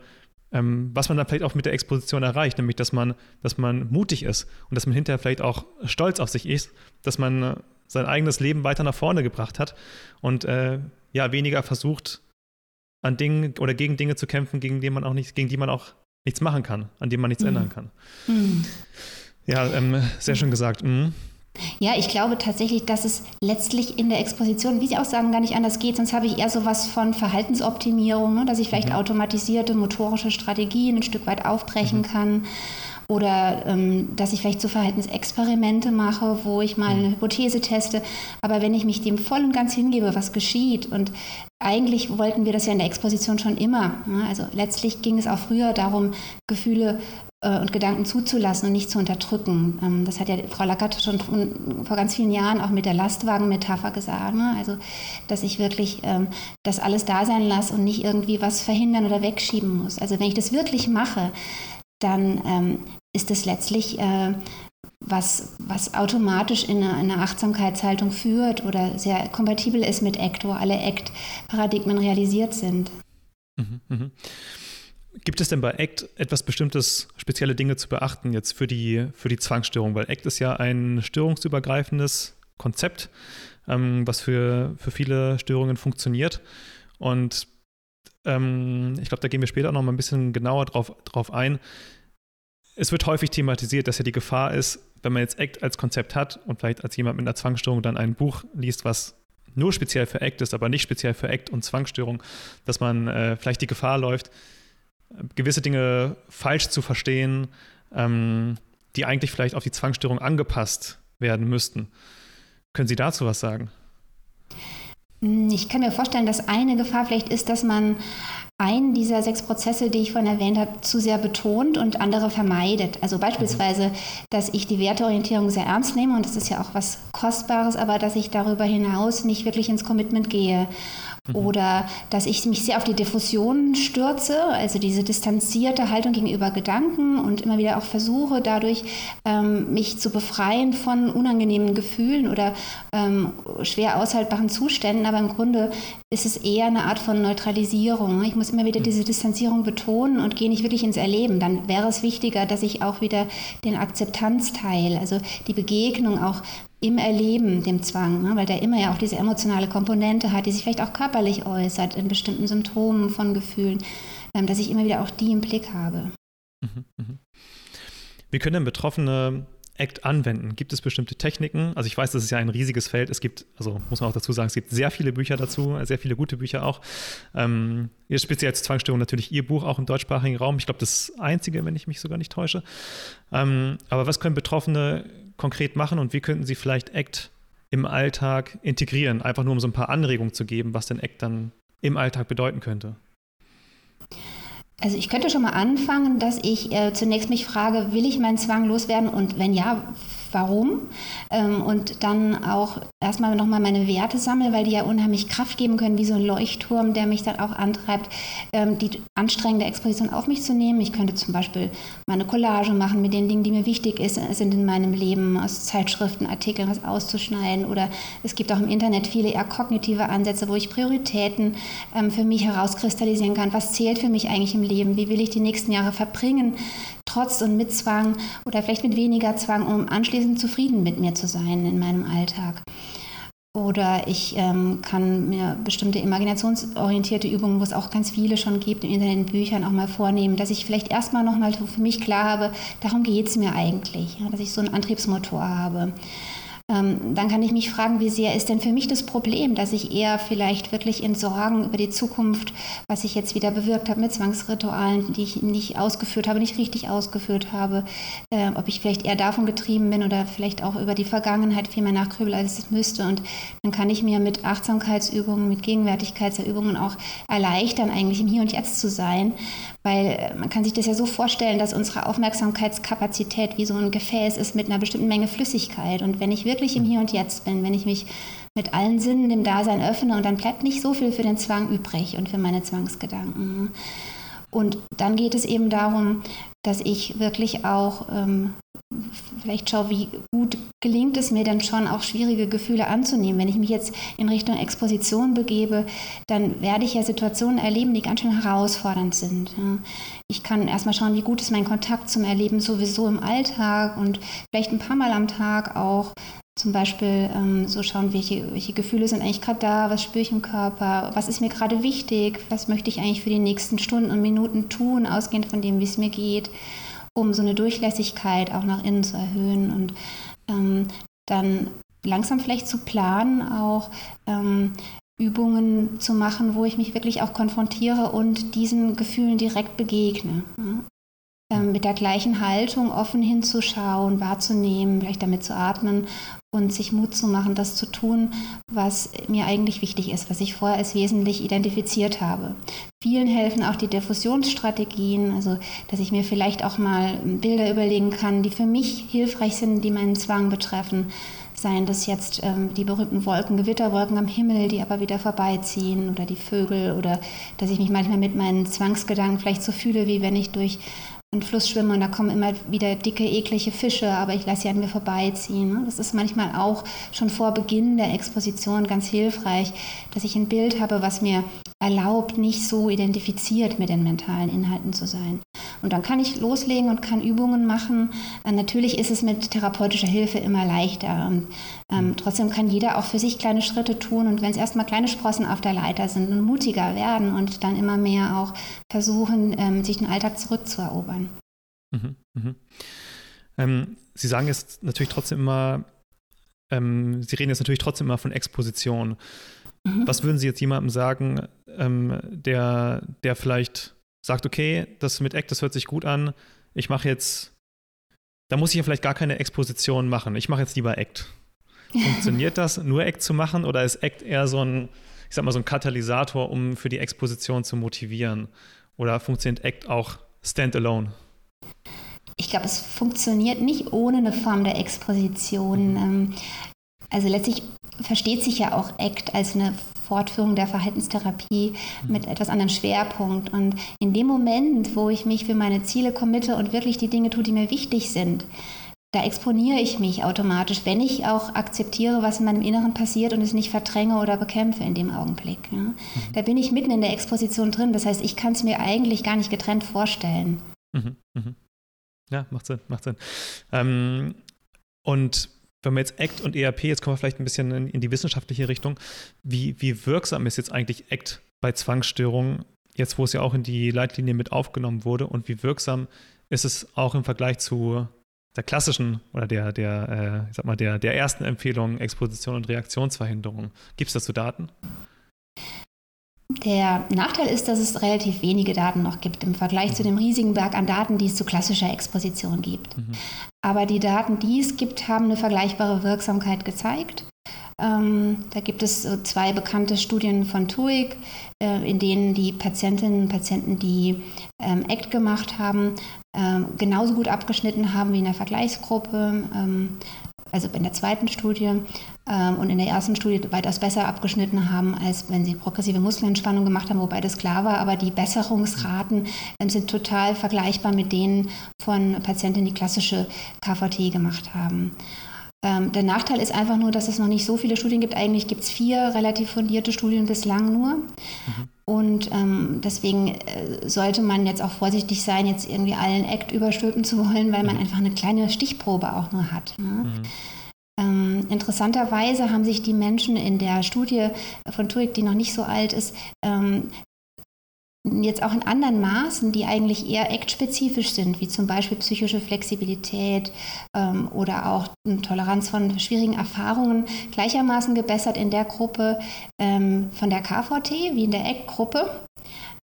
A: ähm, was man dann vielleicht auch mit der Exposition erreicht, nämlich dass man, dass man mutig ist und dass man hinterher vielleicht auch stolz auf sich ist, dass man sein eigenes Leben weiter nach vorne gebracht hat und äh, ja, weniger versucht, an Dingen oder gegen Dinge zu kämpfen, gegen die man auch nicht, gegen die man auch nichts machen kann, an denen man nichts mhm. ändern kann. Mhm. Ja, ähm, sehr schön gesagt. Mhm.
B: Ja, ich glaube tatsächlich, dass es letztlich in der Exposition, wie Sie auch sagen, gar nicht anders geht. Sonst habe ich eher so was von Verhaltensoptimierung, ne? dass ich vielleicht mhm. automatisierte motorische Strategien ein Stück weit aufbrechen mhm. kann. Oder ähm, dass ich vielleicht so Verhaltensexperimente mache, wo ich mal eine mhm. Hypothese teste. Aber wenn ich mich dem voll und ganz hingebe, was geschieht und eigentlich wollten wir das ja in der Exposition schon immer. Ne? Also letztlich ging es auch früher darum, Gefühle äh, und Gedanken zuzulassen und nicht zu unterdrücken. Ähm, das hat ja Frau Lackert schon vor ganz vielen Jahren auch mit der Lastwagen-Metapher gesagt. Ne? Also, dass ich wirklich ähm, das alles da sein lasse und nicht irgendwie was verhindern oder wegschieben muss. Also, wenn ich das wirklich mache, dann ähm, ist es letztlich äh, was, was automatisch in eine, eine, Achtsamkeitshaltung führt oder sehr kompatibel ist mit ACT, wo alle ACT-Paradigmen realisiert sind. Mhm,
A: mh. Gibt es denn bei ACT etwas Bestimmtes, spezielle Dinge zu beachten jetzt für die, für die Zwangsstörung? Weil ACT ist ja ein störungsübergreifendes Konzept, ähm, was für, für viele Störungen funktioniert. Und ähm, ich glaube, da gehen wir später auch noch mal ein bisschen genauer drauf, drauf ein. Es wird häufig thematisiert, dass ja die Gefahr ist, wenn man jetzt ACT als Konzept hat und vielleicht als jemand mit einer Zwangsstörung dann ein Buch liest, was nur speziell für ACT ist, aber nicht speziell für ACT und Zwangsstörung, dass man äh, vielleicht die Gefahr läuft, gewisse Dinge falsch zu verstehen, ähm, die eigentlich vielleicht auf die Zwangsstörung angepasst werden müssten. Können Sie dazu was sagen?
B: Ich kann mir vorstellen, dass eine Gefahr vielleicht ist, dass man einen dieser sechs Prozesse, die ich vorhin erwähnt habe, zu sehr betont und andere vermeidet. Also beispielsweise, dass ich die Werteorientierung sehr ernst nehme und das ist ja auch was Kostbares, aber dass ich darüber hinaus nicht wirklich ins Commitment gehe. Oder dass ich mich sehr auf die Diffusion stürze, also diese distanzierte Haltung gegenüber Gedanken und immer wieder auch versuche, dadurch ähm, mich zu befreien von unangenehmen Gefühlen oder ähm, schwer aushaltbaren Zuständen. Aber im Grunde ist es eher eine Art von Neutralisierung. Ich muss immer wieder mhm. diese Distanzierung betonen und gehe nicht wirklich ins Erleben. Dann wäre es wichtiger, dass ich auch wieder den Akzeptanzteil, also die Begegnung auch im Erleben, dem Zwang, ne? weil der immer ja auch diese emotionale Komponente hat, die sich vielleicht auch körperlich äußert in bestimmten Symptomen von Gefühlen, ähm, dass ich immer wieder auch die im Blick habe. Mhm,
A: mh. Wie können denn Betroffene ACT anwenden? Gibt es bestimmte Techniken? Also ich weiß, das ist ja ein riesiges Feld. Es gibt, also muss man auch dazu sagen, es gibt sehr viele Bücher dazu, sehr viele gute Bücher auch. Ähm, speziell als Zwangsstörung natürlich Ihr Buch auch im deutschsprachigen Raum. Ich glaube, das einzige, wenn ich mich sogar nicht täusche. Ähm, aber was können Betroffene konkret machen und wie könnten Sie vielleicht ACT im Alltag integrieren? Einfach nur, um so ein paar Anregungen zu geben, was denn ACT dann im Alltag bedeuten könnte.
B: Also ich könnte schon mal anfangen, dass ich äh, zunächst mich frage, will ich meinen Zwang loswerden und wenn ja, warum ähm, und dann auch erstmal nochmal meine Werte sammle, weil die ja unheimlich Kraft geben können, wie so ein Leuchtturm, der mich dann auch antreibt, ähm, die anstrengende Exposition auf mich zu nehmen. Ich könnte zum Beispiel meine Collage machen mit den Dingen, die mir wichtig ist, sind in meinem Leben, aus Zeitschriften, Artikeln was auszuschneiden oder es gibt auch im Internet viele eher kognitive Ansätze, wo ich Prioritäten ähm, für mich herauskristallisieren kann. Was zählt für mich eigentlich im Leben? Wie will ich die nächsten Jahre verbringen? Trotz und mit Zwang oder vielleicht mit weniger Zwang, um anschließend zufrieden mit mir zu sein in meinem Alltag. Oder ich ähm, kann mir bestimmte imaginationsorientierte Übungen, wo es auch ganz viele schon gibt, in den Büchern auch mal vornehmen, dass ich vielleicht erstmal nochmal für mich klar habe, darum geht es mir eigentlich, ja, dass ich so einen Antriebsmotor habe. Ähm, dann kann ich mich fragen, wie sehr ist denn für mich das Problem, dass ich eher vielleicht wirklich in Sorgen über die Zukunft, was ich jetzt wieder bewirkt habe mit Zwangsritualen, die ich nicht ausgeführt habe, nicht richtig ausgeführt habe, äh, ob ich vielleicht eher davon getrieben bin oder vielleicht auch über die Vergangenheit viel mehr nachgrübel, als es müsste. Und dann kann ich mir mit Achtsamkeitsübungen, mit Gegenwärtigkeitsübungen auch erleichtern, eigentlich im Hier und Jetzt zu sein, weil äh, man kann sich das ja so vorstellen, dass unsere Aufmerksamkeitskapazität wie so ein Gefäß ist mit einer bestimmten Menge Flüssigkeit. Und wenn ich wirklich im Hier und Jetzt bin, wenn ich mich mit allen Sinnen dem Dasein öffne und dann bleibt nicht so viel für den Zwang übrig und für meine Zwangsgedanken. Und dann geht es eben darum, dass ich wirklich auch ähm, vielleicht schaue, wie gut gelingt es mir dann schon auch schwierige Gefühle anzunehmen. Wenn ich mich jetzt in Richtung Exposition begebe, dann werde ich ja Situationen erleben, die ganz schön herausfordernd sind. Ich kann erstmal schauen, wie gut ist mein Kontakt zum Erleben sowieso im Alltag und vielleicht ein paar Mal am Tag auch zum Beispiel ähm, so schauen, welche, welche Gefühle sind eigentlich gerade da, was spüre ich im Körper, was ist mir gerade wichtig, was möchte ich eigentlich für die nächsten Stunden und Minuten tun, ausgehend von dem, wie es mir geht, um so eine Durchlässigkeit auch nach innen zu erhöhen und ähm, dann langsam vielleicht zu planen, auch ähm, Übungen zu machen, wo ich mich wirklich auch konfrontiere und diesen Gefühlen direkt begegne. Ähm, mit der gleichen Haltung offen hinzuschauen, wahrzunehmen, vielleicht damit zu atmen und sich Mut zu machen, das zu tun, was mir eigentlich wichtig ist, was ich vorher als wesentlich identifiziert habe. Vielen helfen auch die Diffusionsstrategien, also dass ich mir vielleicht auch mal Bilder überlegen kann, die für mich hilfreich sind, die meinen Zwang betreffen seien das jetzt ähm, die berühmten Wolken, Gewitterwolken am Himmel, die aber wieder vorbeiziehen oder die Vögel oder dass ich mich manchmal mit meinen Zwangsgedanken vielleicht so fühle, wie wenn ich durch einen Fluss schwimme und da kommen immer wieder dicke, eklige Fische, aber ich lasse sie an mir vorbeiziehen. Ne? Das ist manchmal auch schon vor Beginn der Exposition ganz hilfreich, dass ich ein Bild habe, was mir erlaubt, nicht so identifiziert mit den mentalen Inhalten zu sein. Und dann kann ich loslegen und kann Übungen machen. Äh, natürlich ist es mit therapeutischer Hilfe immer leichter. Und, ähm, trotzdem kann jeder auch für sich kleine Schritte tun. Und wenn es erstmal kleine Sprossen auf der Leiter sind und mutiger werden und dann immer mehr auch versuchen, ähm, sich den Alltag zurückzuerobern. Mhm,
A: mh. ähm, Sie sagen jetzt natürlich trotzdem immer, ähm, Sie reden jetzt natürlich trotzdem immer von Exposition. Mhm. Was würden Sie jetzt jemandem sagen, ähm, der, der vielleicht sagt, okay, das mit Act, das hört sich gut an, ich mache jetzt, da muss ich ja vielleicht gar keine Exposition machen, ich mache jetzt lieber Act. [laughs] Funktioniert das, nur Act zu machen oder ist Act eher so ein, ich sag mal, so ein Katalysator, um für die Exposition zu motivieren? Oder funktioniert Act auch standalone?
B: Ich glaube, es funktioniert nicht ohne eine Form der Exposition. Mhm. Also letztlich versteht sich ja auch ACT als eine Fortführung der Verhaltenstherapie mhm. mit etwas anderem Schwerpunkt. Und in dem Moment, wo ich mich für meine Ziele committe und wirklich die Dinge tue, die mir wichtig sind, da exponiere ich mich automatisch, wenn ich auch akzeptiere, was in meinem Inneren passiert und es nicht verdränge oder bekämpfe in dem Augenblick. Ja. Mhm. Da bin ich mitten in der Exposition drin. Das heißt, ich kann es mir eigentlich gar nicht getrennt vorstellen. Mhm.
A: Mhm. Ja, macht Sinn, macht Sinn. Ähm, und wenn wir jetzt ACT und ERP, jetzt kommen wir vielleicht ein bisschen in, in die wissenschaftliche Richtung, wie, wie wirksam ist jetzt eigentlich ACT bei Zwangsstörungen, jetzt wo es ja auch in die Leitlinie mit aufgenommen wurde und wie wirksam ist es auch im Vergleich zu der klassischen oder der, der, äh, ich sag mal, der, der ersten Empfehlung Exposition und Reaktionsverhinderung. Gibt es dazu Daten?
B: Der Nachteil ist, dass es relativ wenige Daten noch gibt im Vergleich zu dem riesigen Berg an Daten, die es zu klassischer Exposition gibt. Mhm. Aber die Daten, die es gibt, haben eine vergleichbare Wirksamkeit gezeigt. Ähm, da gibt es so zwei bekannte Studien von TUIC, äh, in denen die Patientinnen und Patienten, die ähm, ACT gemacht haben, ähm, genauso gut abgeschnitten haben wie in der Vergleichsgruppe. Also in der zweiten Studie ähm, und in der ersten Studie weitaus besser abgeschnitten haben, als wenn sie progressive Muskelentspannung gemacht haben, wobei das klar war. Aber die Besserungsraten ähm, sind total vergleichbar mit denen von Patienten, die klassische KVT gemacht haben. Ähm, der Nachteil ist einfach nur, dass es noch nicht so viele Studien gibt. Eigentlich gibt es vier relativ fundierte Studien bislang nur. Mhm. Und ähm, deswegen äh, sollte man jetzt auch vorsichtig sein, jetzt irgendwie allen Act überstülpen zu wollen, weil man mhm. einfach eine kleine Stichprobe auch nur hat. Ne? Mhm. Ähm, interessanterweise haben sich die Menschen in der Studie von TUIC, die noch nicht so alt ist, ähm, jetzt auch in anderen Maßen, die eigentlich eher ACT-spezifisch sind, wie zum Beispiel psychische Flexibilität ähm, oder auch Toleranz von schwierigen Erfahrungen, gleichermaßen gebessert in der Gruppe ähm, von der KVT wie in der ACT-Gruppe.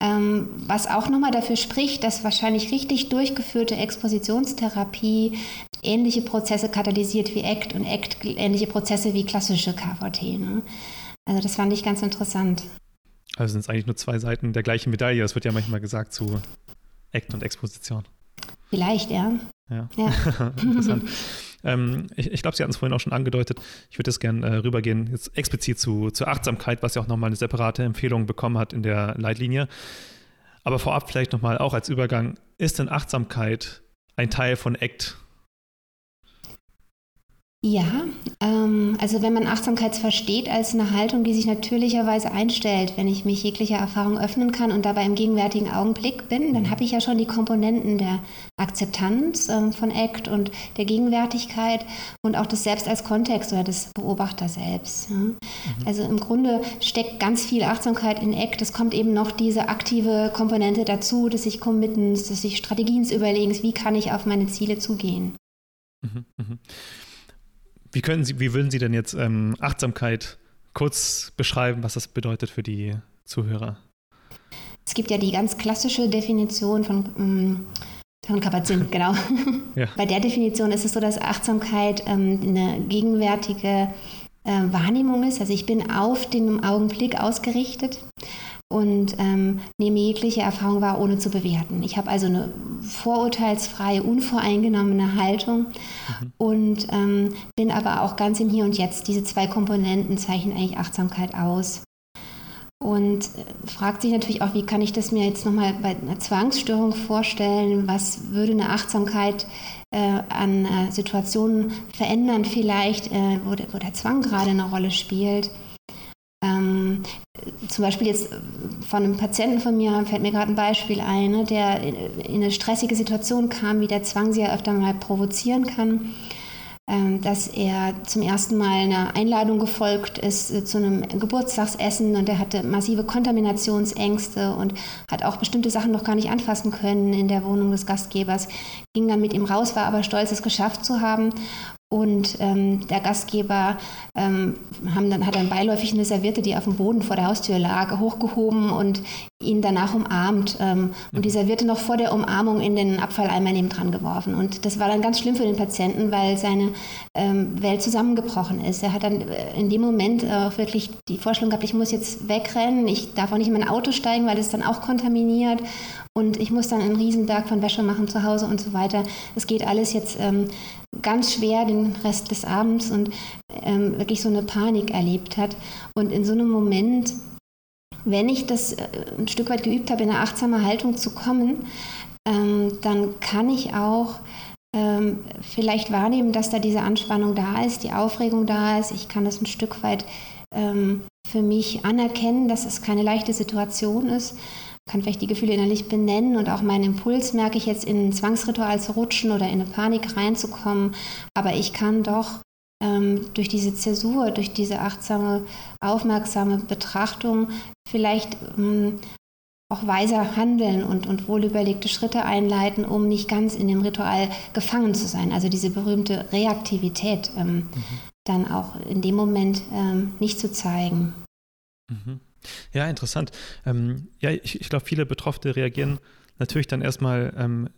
B: Ähm, was auch nochmal dafür spricht, dass wahrscheinlich richtig durchgeführte Expositionstherapie ähnliche Prozesse katalysiert wie ACT und ACT ähnliche Prozesse wie klassische KVT. Ne? Also das fand ich ganz interessant.
A: Also sind es eigentlich nur zwei Seiten der gleichen Medaille. Das wird ja manchmal gesagt zu Act und Exposition.
B: Vielleicht, ja.
A: Ja, ja. [laughs] interessant. ähm, ich, ich glaube, Sie hatten es vorhin auch schon angedeutet. Ich würde jetzt gerne äh, rübergehen, jetzt explizit zu, zur Achtsamkeit, was ja auch nochmal eine separate Empfehlung bekommen hat in der Leitlinie. Aber vorab vielleicht nochmal auch als Übergang, ist denn Achtsamkeit ein Teil von ACT
B: Ja, ähm, also wenn man Achtsamkeit versteht als eine Haltung, die sich natürlicherweise einstellt, wenn ich mich jeglicher Erfahrung öffnen kann und dabei im gegenwärtigen Augenblick bin, dann habe ich ja schon die Komponenten der Akzeptanz ähm, von ACT und der Gegenwärtigkeit und auch das Selbst als Kontext oder das Beobachter selbst. Ja. Mhm. Also im Grunde steckt ganz viel Achtsamkeit in ACT. Es kommt eben noch diese aktive Komponente dazu, dass ich Committens, dass ich Strategien überlegen, wie kann ich auf meine Ziele zugehen. Mhm, mh.
A: Wie, können Sie, wie würden Sie denn jetzt ähm, Achtsamkeit kurz beschreiben, was das bedeutet für die Zuhörer?
B: Es gibt ja die ganz klassische Definition von, ähm, von Kapazität, [laughs] genau. Ja. Bei der Definition ist es so, dass Achtsamkeit ähm, eine gegenwärtige äh, Wahrnehmung ist. Also ich bin auf den Augenblick ausgerichtet und ähm, nehme jegliche Erfahrung wahr, ohne zu bewerten. Ich habe also eine vorurteilsfreie, unvoreingenommene Haltung mhm. und ähm, bin aber auch ganz im Hier und Jetzt. Diese zwei Komponenten zeichnen eigentlich Achtsamkeit aus. Und äh, fragt sich natürlich auch, wie kann ich das mir jetzt nochmal bei einer Zwangsstörung vorstellen? Was würde eine Achtsamkeit äh, an äh, Situationen verändern, vielleicht, äh, wo, der, wo der Zwang gerade eine Rolle spielt? Zum Beispiel jetzt von einem Patienten von mir fällt mir gerade ein Beispiel ein, ne, der in, in eine stressige Situation kam, wie der Zwang sie ja öfter mal provozieren kann ähm, dass er zum ersten Mal einer Einladung gefolgt ist äh, zu einem Geburtstagsessen und er hatte massive Kontaminationsängste und hat auch bestimmte Sachen noch gar nicht anfassen können in der Wohnung des Gastgebers. Ging dann mit ihm raus, war aber stolz, es geschafft zu haben und ähm, der Gastgeber ähm, dann, hat dann beiläufig eine Serviette, die auf dem Boden vor der Haustür lag, hochgehoben und ihn danach umarmt. Ähm, und die Serviette noch vor der Umarmung in den Abfalleimer neben dran geworfen. Und das war dann ganz schlimm für den Patienten, weil seine ähm, Welt zusammengebrochen ist. Er hat dann äh, in dem Moment auch wirklich die Vorstellung gehabt, ich muss jetzt wegrennen, ich darf auch nicht in mein Auto steigen, weil es dann auch kontaminiert. Und ich muss dann einen Riesenberg von Wäsche machen zu Hause und so weiter. Es geht alles jetzt ähm, ganz schwer den Rest des Abends und ähm, wirklich so eine Panik erlebt hat. Und in so einem Moment, wenn ich das äh, ein Stück weit geübt habe, in eine achtsame Haltung zu kommen, ähm, dann kann ich auch ähm, vielleicht wahrnehmen, dass da diese Anspannung da ist, die Aufregung da ist. Ich kann das ein Stück weit ähm, für mich anerkennen, dass es keine leichte Situation ist kann vielleicht die Gefühle innerlich benennen und auch meinen Impuls merke ich jetzt in ein Zwangsritual zu rutschen oder in eine Panik reinzukommen. Aber ich kann doch ähm, durch diese Zäsur, durch diese achtsame, aufmerksame Betrachtung vielleicht ähm, auch weiser handeln und, und wohlüberlegte Schritte einleiten, um nicht ganz in dem Ritual gefangen zu sein. Also diese berühmte Reaktivität ähm, mhm. dann auch in dem Moment ähm, nicht zu zeigen.
A: Mhm. Ja, interessant. Ähm, ja, ich, ich glaube, viele Betroffene reagieren natürlich dann erstmal ähm,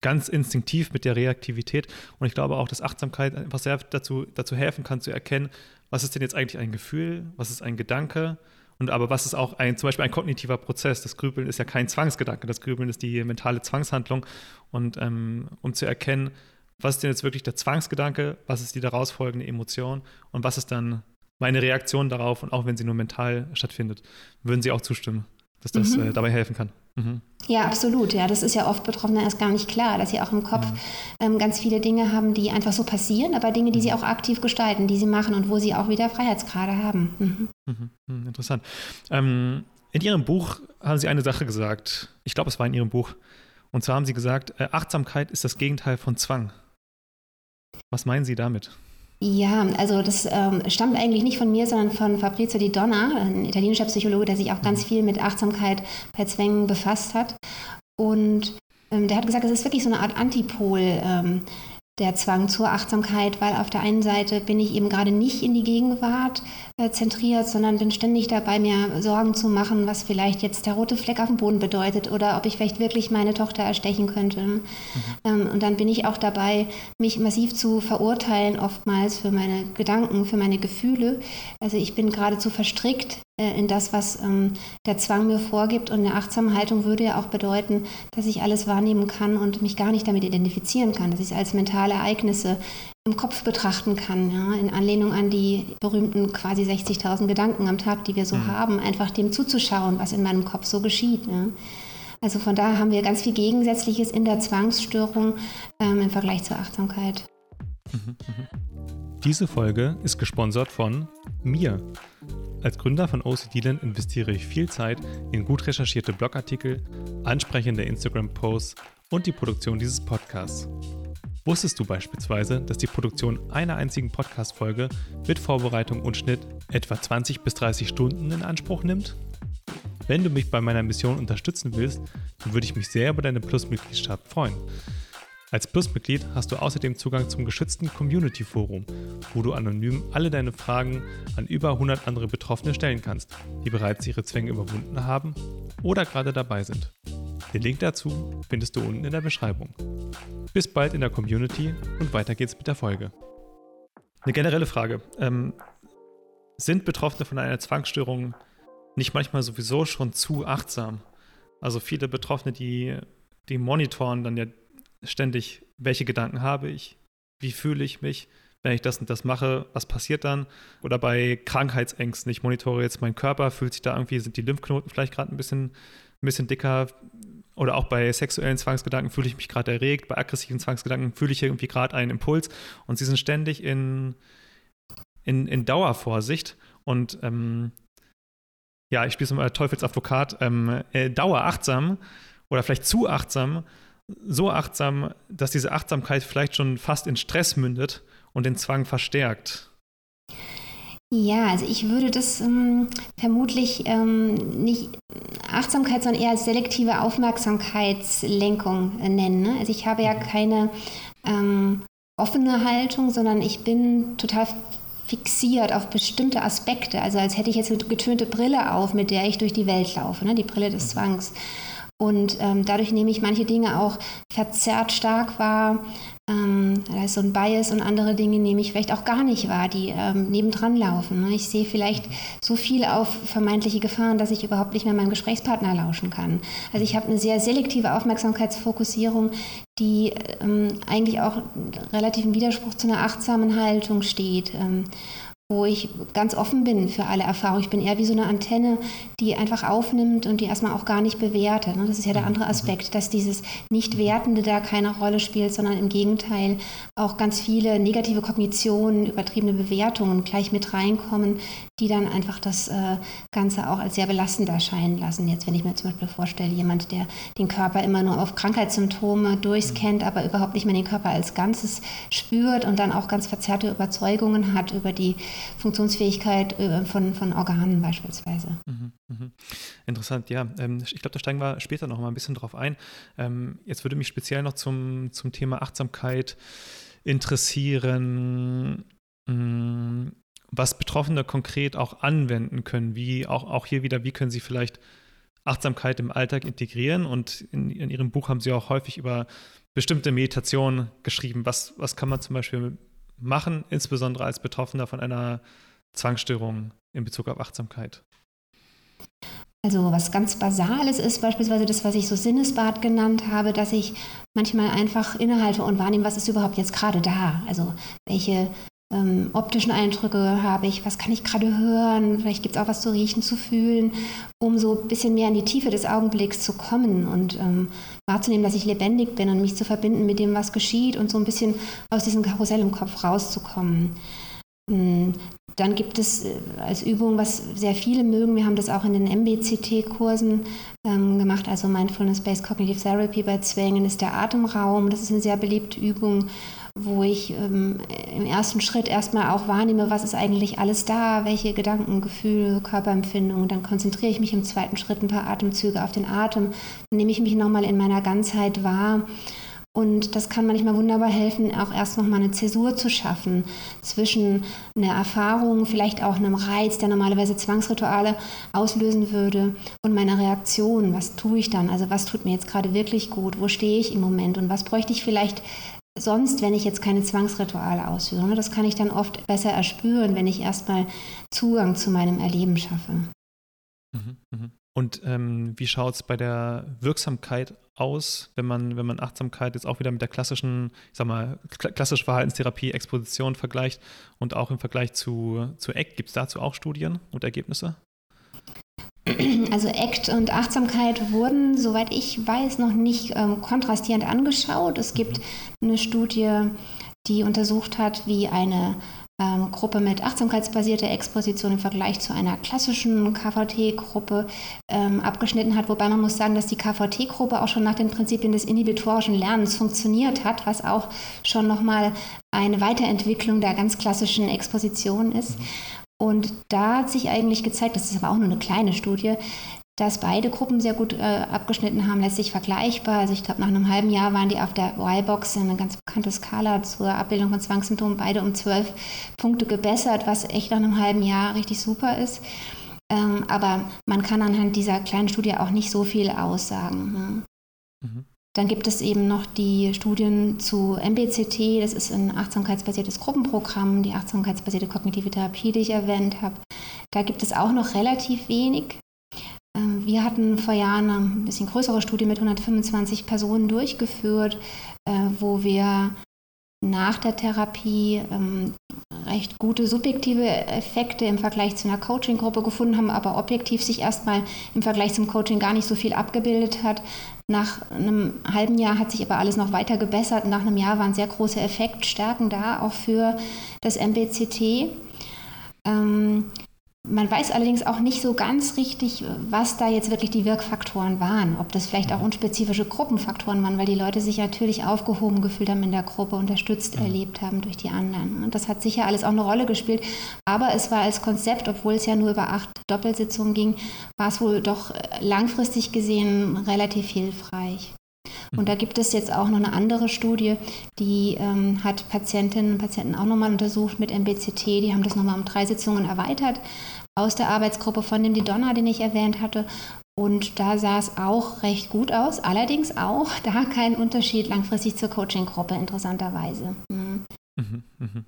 A: ganz instinktiv mit der Reaktivität. Und ich glaube auch, dass Achtsamkeit einfach sehr dazu, dazu helfen kann, zu erkennen, was ist denn jetzt eigentlich ein Gefühl, was ist ein Gedanke und aber was ist auch ein, zum Beispiel ein kognitiver Prozess. Das Grübeln ist ja kein Zwangsgedanke, das Grübeln ist die mentale Zwangshandlung. Und ähm, um zu erkennen, was ist denn jetzt wirklich der Zwangsgedanke, was ist die daraus folgende Emotion und was ist dann meine Reaktion darauf und auch wenn sie nur mental stattfindet, würden Sie auch zustimmen, dass das mhm. äh, dabei helfen kann.
B: Mhm. Ja, absolut. Ja, das ist ja oft Betroffenen erst gar nicht klar, dass sie auch im Kopf mhm. ähm, ganz viele Dinge haben, die einfach so passieren, aber Dinge, die sie mhm. auch aktiv gestalten, die sie machen und wo sie auch wieder Freiheitsgrade haben. Mhm.
A: mhm. mhm interessant. Ähm, in Ihrem Buch haben Sie eine Sache gesagt. Ich glaube, es war in Ihrem Buch. Und zwar haben Sie gesagt, äh, Achtsamkeit ist das Gegenteil von Zwang. Was meinen Sie damit?
B: Ja, also das ähm, stammt eigentlich nicht von mir, sondern von Fabrizio Di Donna, ein italienischer Psychologe, der sich auch ganz viel mit Achtsamkeit bei Zwängen befasst hat. Und ähm, der hat gesagt, es ist wirklich so eine Art Antipol ähm, der Zwang zur Achtsamkeit, weil auf der einen Seite bin ich eben gerade nicht in die Gegenwart zentriert, sondern bin ständig dabei, mir Sorgen zu machen, was vielleicht jetzt der rote Fleck auf dem Boden bedeutet oder ob ich vielleicht wirklich meine Tochter erstechen könnte. Mhm. Ähm, und dann bin ich auch dabei, mich massiv zu verurteilen, oftmals für meine Gedanken, für meine Gefühle. Also ich bin geradezu verstrickt äh, in das, was ähm, der Zwang mir vorgibt. Und eine achtsame Haltung würde ja auch bedeuten, dass ich alles wahrnehmen kann und mich gar nicht damit identifizieren kann, dass ich es als mentale Ereignisse im Kopf betrachten kann, ja, in Anlehnung an die berühmten quasi 60.000 Gedanken am Tag, die wir so mhm. haben, einfach dem zuzuschauen, was in meinem Kopf so geschieht. Ja. Also von daher haben wir ganz viel Gegensätzliches in der Zwangsstörung ähm, im Vergleich zur Achtsamkeit. Mhm,
A: mh. Diese Folge ist gesponsert von mir. Als Gründer von OCDland investiere ich viel Zeit in gut recherchierte Blogartikel, ansprechende Instagram-Posts und die Produktion dieses Podcasts. Wusstest du beispielsweise, dass die Produktion einer einzigen Podcast-Folge mit Vorbereitung und Schnitt etwa 20 bis 30 Stunden in Anspruch nimmt? Wenn du mich bei meiner Mission unterstützen willst, dann würde ich mich sehr über deine Plus-Mitgliedschaft freuen. Als Plus-Mitglied hast du außerdem Zugang zum geschützten Community-Forum, wo du anonym alle deine Fragen an über 100 andere Betroffene stellen kannst, die bereits ihre Zwänge überwunden haben oder gerade dabei sind. Den Link dazu findest du unten in der Beschreibung. Bis bald in der Community und weiter geht's mit der Folge. Eine generelle Frage. Ähm, sind Betroffene von einer Zwangsstörung nicht manchmal sowieso schon zu achtsam? Also viele Betroffene, die, die monitoren dann ja ständig, welche Gedanken habe ich, wie fühle ich mich, wenn ich das und das mache, was passiert dann? Oder bei Krankheitsängsten, ich monitore jetzt meinen Körper, fühlt sich da irgendwie, sind die Lymphknoten vielleicht gerade ein bisschen, ein bisschen dicker? Oder auch bei sexuellen Zwangsgedanken fühle ich mich gerade erregt, bei aggressiven Zwangsgedanken fühle ich irgendwie gerade einen Impuls und sie sind ständig in, in, in Dauervorsicht und ähm, ja, ich spiele es mal Teufelsadvokat, ähm, äh, dauerachtsam oder vielleicht zu achtsam so achtsam, dass diese Achtsamkeit vielleicht schon fast in Stress mündet und den Zwang verstärkt?
B: Ja, also ich würde das ähm, vermutlich ähm, nicht Achtsamkeit, sondern eher selektive Aufmerksamkeitslenkung äh, nennen. Ne? Also ich habe ja keine ähm, offene Haltung, sondern ich bin total fixiert auf bestimmte Aspekte. Also als hätte ich jetzt eine getönte Brille auf, mit der ich durch die Welt laufe, ne? die Brille des Zwangs. Und ähm, dadurch nehme ich manche Dinge auch verzerrt stark wahr. Ähm, da so ein Bias und andere Dinge nehme ich vielleicht auch gar nicht wahr, die ähm, nebendran laufen. Ne? Ich sehe vielleicht so viel auf vermeintliche Gefahren, dass ich überhaupt nicht mehr meinem Gesprächspartner lauschen kann. Also ich habe eine sehr selektive Aufmerksamkeitsfokussierung, die ähm, eigentlich auch relativ im Widerspruch zu einer achtsamen Haltung steht. Ähm, wo ich ganz offen bin für alle Erfahrungen. Ich bin eher wie so eine Antenne, die einfach aufnimmt und die erstmal auch gar nicht bewertet. Ne? Das ist ja der andere mhm. Aspekt, dass dieses Nicht-Wertende da keine Rolle spielt, sondern im Gegenteil auch ganz viele negative Kognitionen, übertriebene Bewertungen gleich mit reinkommen, die dann einfach das äh, Ganze auch als sehr belastend erscheinen lassen. Jetzt, wenn ich mir zum Beispiel vorstelle, jemand, der den Körper immer nur auf Krankheitssymptome durchscannt, aber überhaupt nicht mehr den Körper als Ganzes spürt und dann auch ganz verzerrte Überzeugungen hat über die Funktionsfähigkeit äh, von, von Organen beispielsweise. Mhm,
A: mh. Interessant, ja. Ähm, ich glaube, da steigen wir später noch mal ein bisschen drauf ein. Ähm, jetzt würde mich speziell noch zum, zum Thema Achtsamkeit interessieren, mm, was Betroffene konkret auch anwenden können. Wie auch, auch hier wieder, wie können sie vielleicht Achtsamkeit im Alltag integrieren? Und in, in Ihrem Buch haben Sie auch häufig über bestimmte Meditationen geschrieben. Was, was kann man zum Beispiel machen, insbesondere als Betroffener von einer Zwangsstörung in Bezug auf Achtsamkeit?
B: Also was ganz Basales ist beispielsweise das, was ich so Sinnesbad genannt habe, dass ich manchmal einfach innehalte und wahrnehme, was ist überhaupt jetzt gerade da. Also welche ähm, optischen Eindrücke habe ich, was kann ich gerade hören, vielleicht gibt es auch was zu riechen, zu fühlen, um so ein bisschen mehr in die Tiefe des Augenblicks zu kommen und ähm, wahrzunehmen, dass ich lebendig bin und mich zu verbinden mit dem, was geschieht und so ein bisschen aus diesem Karussell im Kopf rauszukommen. Hm, dann gibt es äh, als Übung, was sehr viele mögen, wir haben das auch in den MBCT-Kursen ähm, gemacht, also Mindfulness-Based Cognitive Therapy bei Zwängen ist der Atemraum. Das ist eine sehr beliebte Übung, wo ich ähm, im ersten Schritt erstmal auch wahrnehme, was ist eigentlich alles da, welche Gedanken, Gefühle, Körperempfindungen. Dann konzentriere ich mich im zweiten Schritt ein paar Atemzüge auf den Atem, dann nehme ich mich nochmal in meiner Ganzheit wahr und das kann manchmal wunderbar helfen, auch erst nochmal eine Zäsur zu schaffen zwischen einer Erfahrung, vielleicht auch einem Reiz, der normalerweise Zwangsrituale auslösen würde, und meiner Reaktion. Was tue ich dann? Also was tut mir jetzt gerade wirklich gut? Wo stehe ich im Moment? Und was bräuchte ich vielleicht sonst, wenn ich jetzt keine Zwangsrituale ausführe? Das kann ich dann oft besser erspüren, wenn ich erstmal Zugang zu meinem Erleben schaffe.
A: Mhm, mh. Und ähm, wie schaut es bei der Wirksamkeit aus, wenn man, wenn man Achtsamkeit jetzt auch wieder mit der klassischen, ich sag mal, klassische Verhaltenstherapie, Exposition vergleicht und auch im Vergleich zu, zu ACT? Gibt es dazu auch Studien und Ergebnisse? [clears throat]
B: Also ACT und Achtsamkeit wurden, soweit ich weiß, noch nicht ähm, kontrastierend angeschaut. Es gibt eine Studie, die untersucht hat, wie eine ähm, Gruppe mit achtsamkeitsbasierter Exposition im Vergleich zu einer klassischen KVT-Gruppe ähm, abgeschnitten hat. Wobei man muss sagen, dass die KVT-Gruppe auch schon nach den Prinzipien des inhibitorischen Lernens funktioniert hat, was auch schon nochmal eine Weiterentwicklung der ganz klassischen Exposition ist. Und da hat sich eigentlich gezeigt, das ist aber auch nur eine kleine Studie, dass beide Gruppen sehr gut äh, abgeschnitten haben, letztlich vergleichbar. Also ich glaube, nach einem halben Jahr waren die auf der Y-Box, eine ganz bekannte Skala zur Abbildung von Zwangssymptomen, beide um zwölf Punkte gebessert, was echt nach einem halben Jahr richtig super ist. Ähm, aber man kann anhand dieser kleinen Studie auch nicht so viel aussagen. Ne? Mhm. Dann gibt es eben noch die Studien zu MBCT, das ist ein achtsamkeitsbasiertes Gruppenprogramm, die achtsamkeitsbasierte kognitive Therapie, die ich erwähnt habe. Da gibt es auch noch relativ wenig. Ähm, wir hatten vor Jahren eine ein bisschen größere Studie mit 125 Personen durchgeführt, äh, wo wir nach der Therapie ähm, recht gute subjektive Effekte im Vergleich zu einer Coaching-Gruppe gefunden haben, aber objektiv sich erstmal im Vergleich zum Coaching gar nicht so viel abgebildet hat. Nach einem halben Jahr hat sich aber alles noch weiter gebessert. Nach einem Jahr waren sehr große Effektstärken da, auch für das MBCT. Ähm, man weiß allerdings auch nicht so ganz richtig, was da jetzt wirklich die Wirkfaktoren waren. Ob das vielleicht auch unspezifische Gruppenfaktoren waren, weil die Leute sich natürlich aufgehoben gefühlt haben in der Gruppe, unterstützt ja. erlebt haben durch die anderen. Und das hat sicher alles auch eine Rolle gespielt. Aber es war als Konzept, obwohl es ja nur über acht Doppelsitzungen ging, war es wohl doch langfristig gesehen relativ hilfreich. Und da gibt es jetzt auch noch eine andere Studie, die ähm, hat Patientinnen und Patienten auch nochmal untersucht mit MBCT. Die haben das nochmal um drei Sitzungen erweitert aus der Arbeitsgruppe von dem Didonna, den ich erwähnt hatte. Und da sah es auch recht gut aus, allerdings auch [laughs] da kein Unterschied langfristig zur Coaching-Gruppe, interessanterweise. Mhm. Mhm, mh.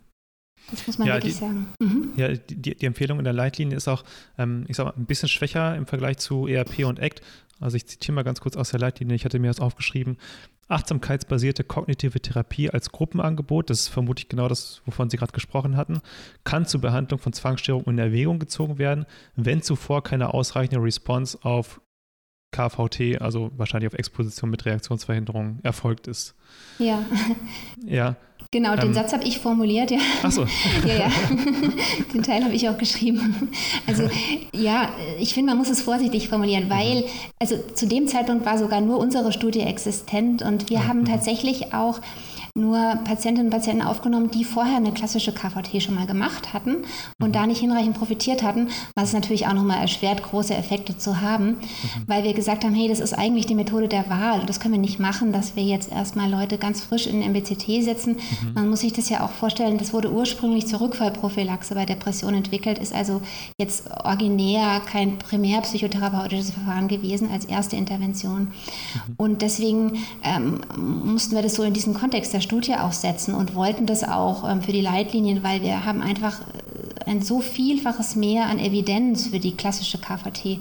A: Das muss man ja, wirklich die, sagen. Mhm. Ja, die, die, Empfehlung in der Leitlinie ist auch, ähm, ich sag mal, ein bisschen schwächer im Vergleich zu ERP und ACT. Also ich zitiere mal ganz kurz aus der Leitlinie, ich hatte mir das aufgeschrieben. Achtsamkeitsbasierte kognitive Therapie als Gruppenangebot, das ist vermutlich genau das, wovon Sie gerade gesprochen hatten, kann zur Behandlung von Zwangsstörungen in Erwägung gezogen werden, wenn zuvor keine ausreichende Response auf KVT, also wahrscheinlich auf Exposition mit Reaktionsverhinderung, erfolgt ist.
B: Ja.
A: Ja,
B: Genau, den ähm, Satz habe ich formuliert, ja.
A: Ach so. [laughs]
B: ja, ja. [laughs] Den Teil habe ich auch geschrieben. Also ja, ich finde, man muss es vorsichtig formulieren, weil, also zu dem Zeitpunkt war sogar nur unsere Studie existent und wir haben tatsächlich auch nur Patientinnen und Patienten aufgenommen, die vorher eine klassische KVT schon mal gemacht hatten und mhm. da nicht hinreichend profitiert hatten, was es natürlich auch nochmal erschwert, große Effekte zu haben, mhm. weil wir gesagt haben, hey, das ist eigentlich die Methode der Wahl. Das können wir nicht machen, dass wir jetzt erstmal Leute ganz frisch in MBCT setzen. Mhm. Man muss sich das ja auch vorstellen, das wurde ursprünglich zur Rückfallprophylaxe bei Depressionen entwickelt, ist also jetzt originär kein primärpsychotherapeutisches Verfahren gewesen als erste Intervention. Mhm. Und deswegen ähm, mussten wir das so in diesen Kontext der Studie auch setzen und wollten das auch ähm, für die Leitlinien, weil wir haben einfach äh, ein so vielfaches mehr an Evidenz für die klassische KVT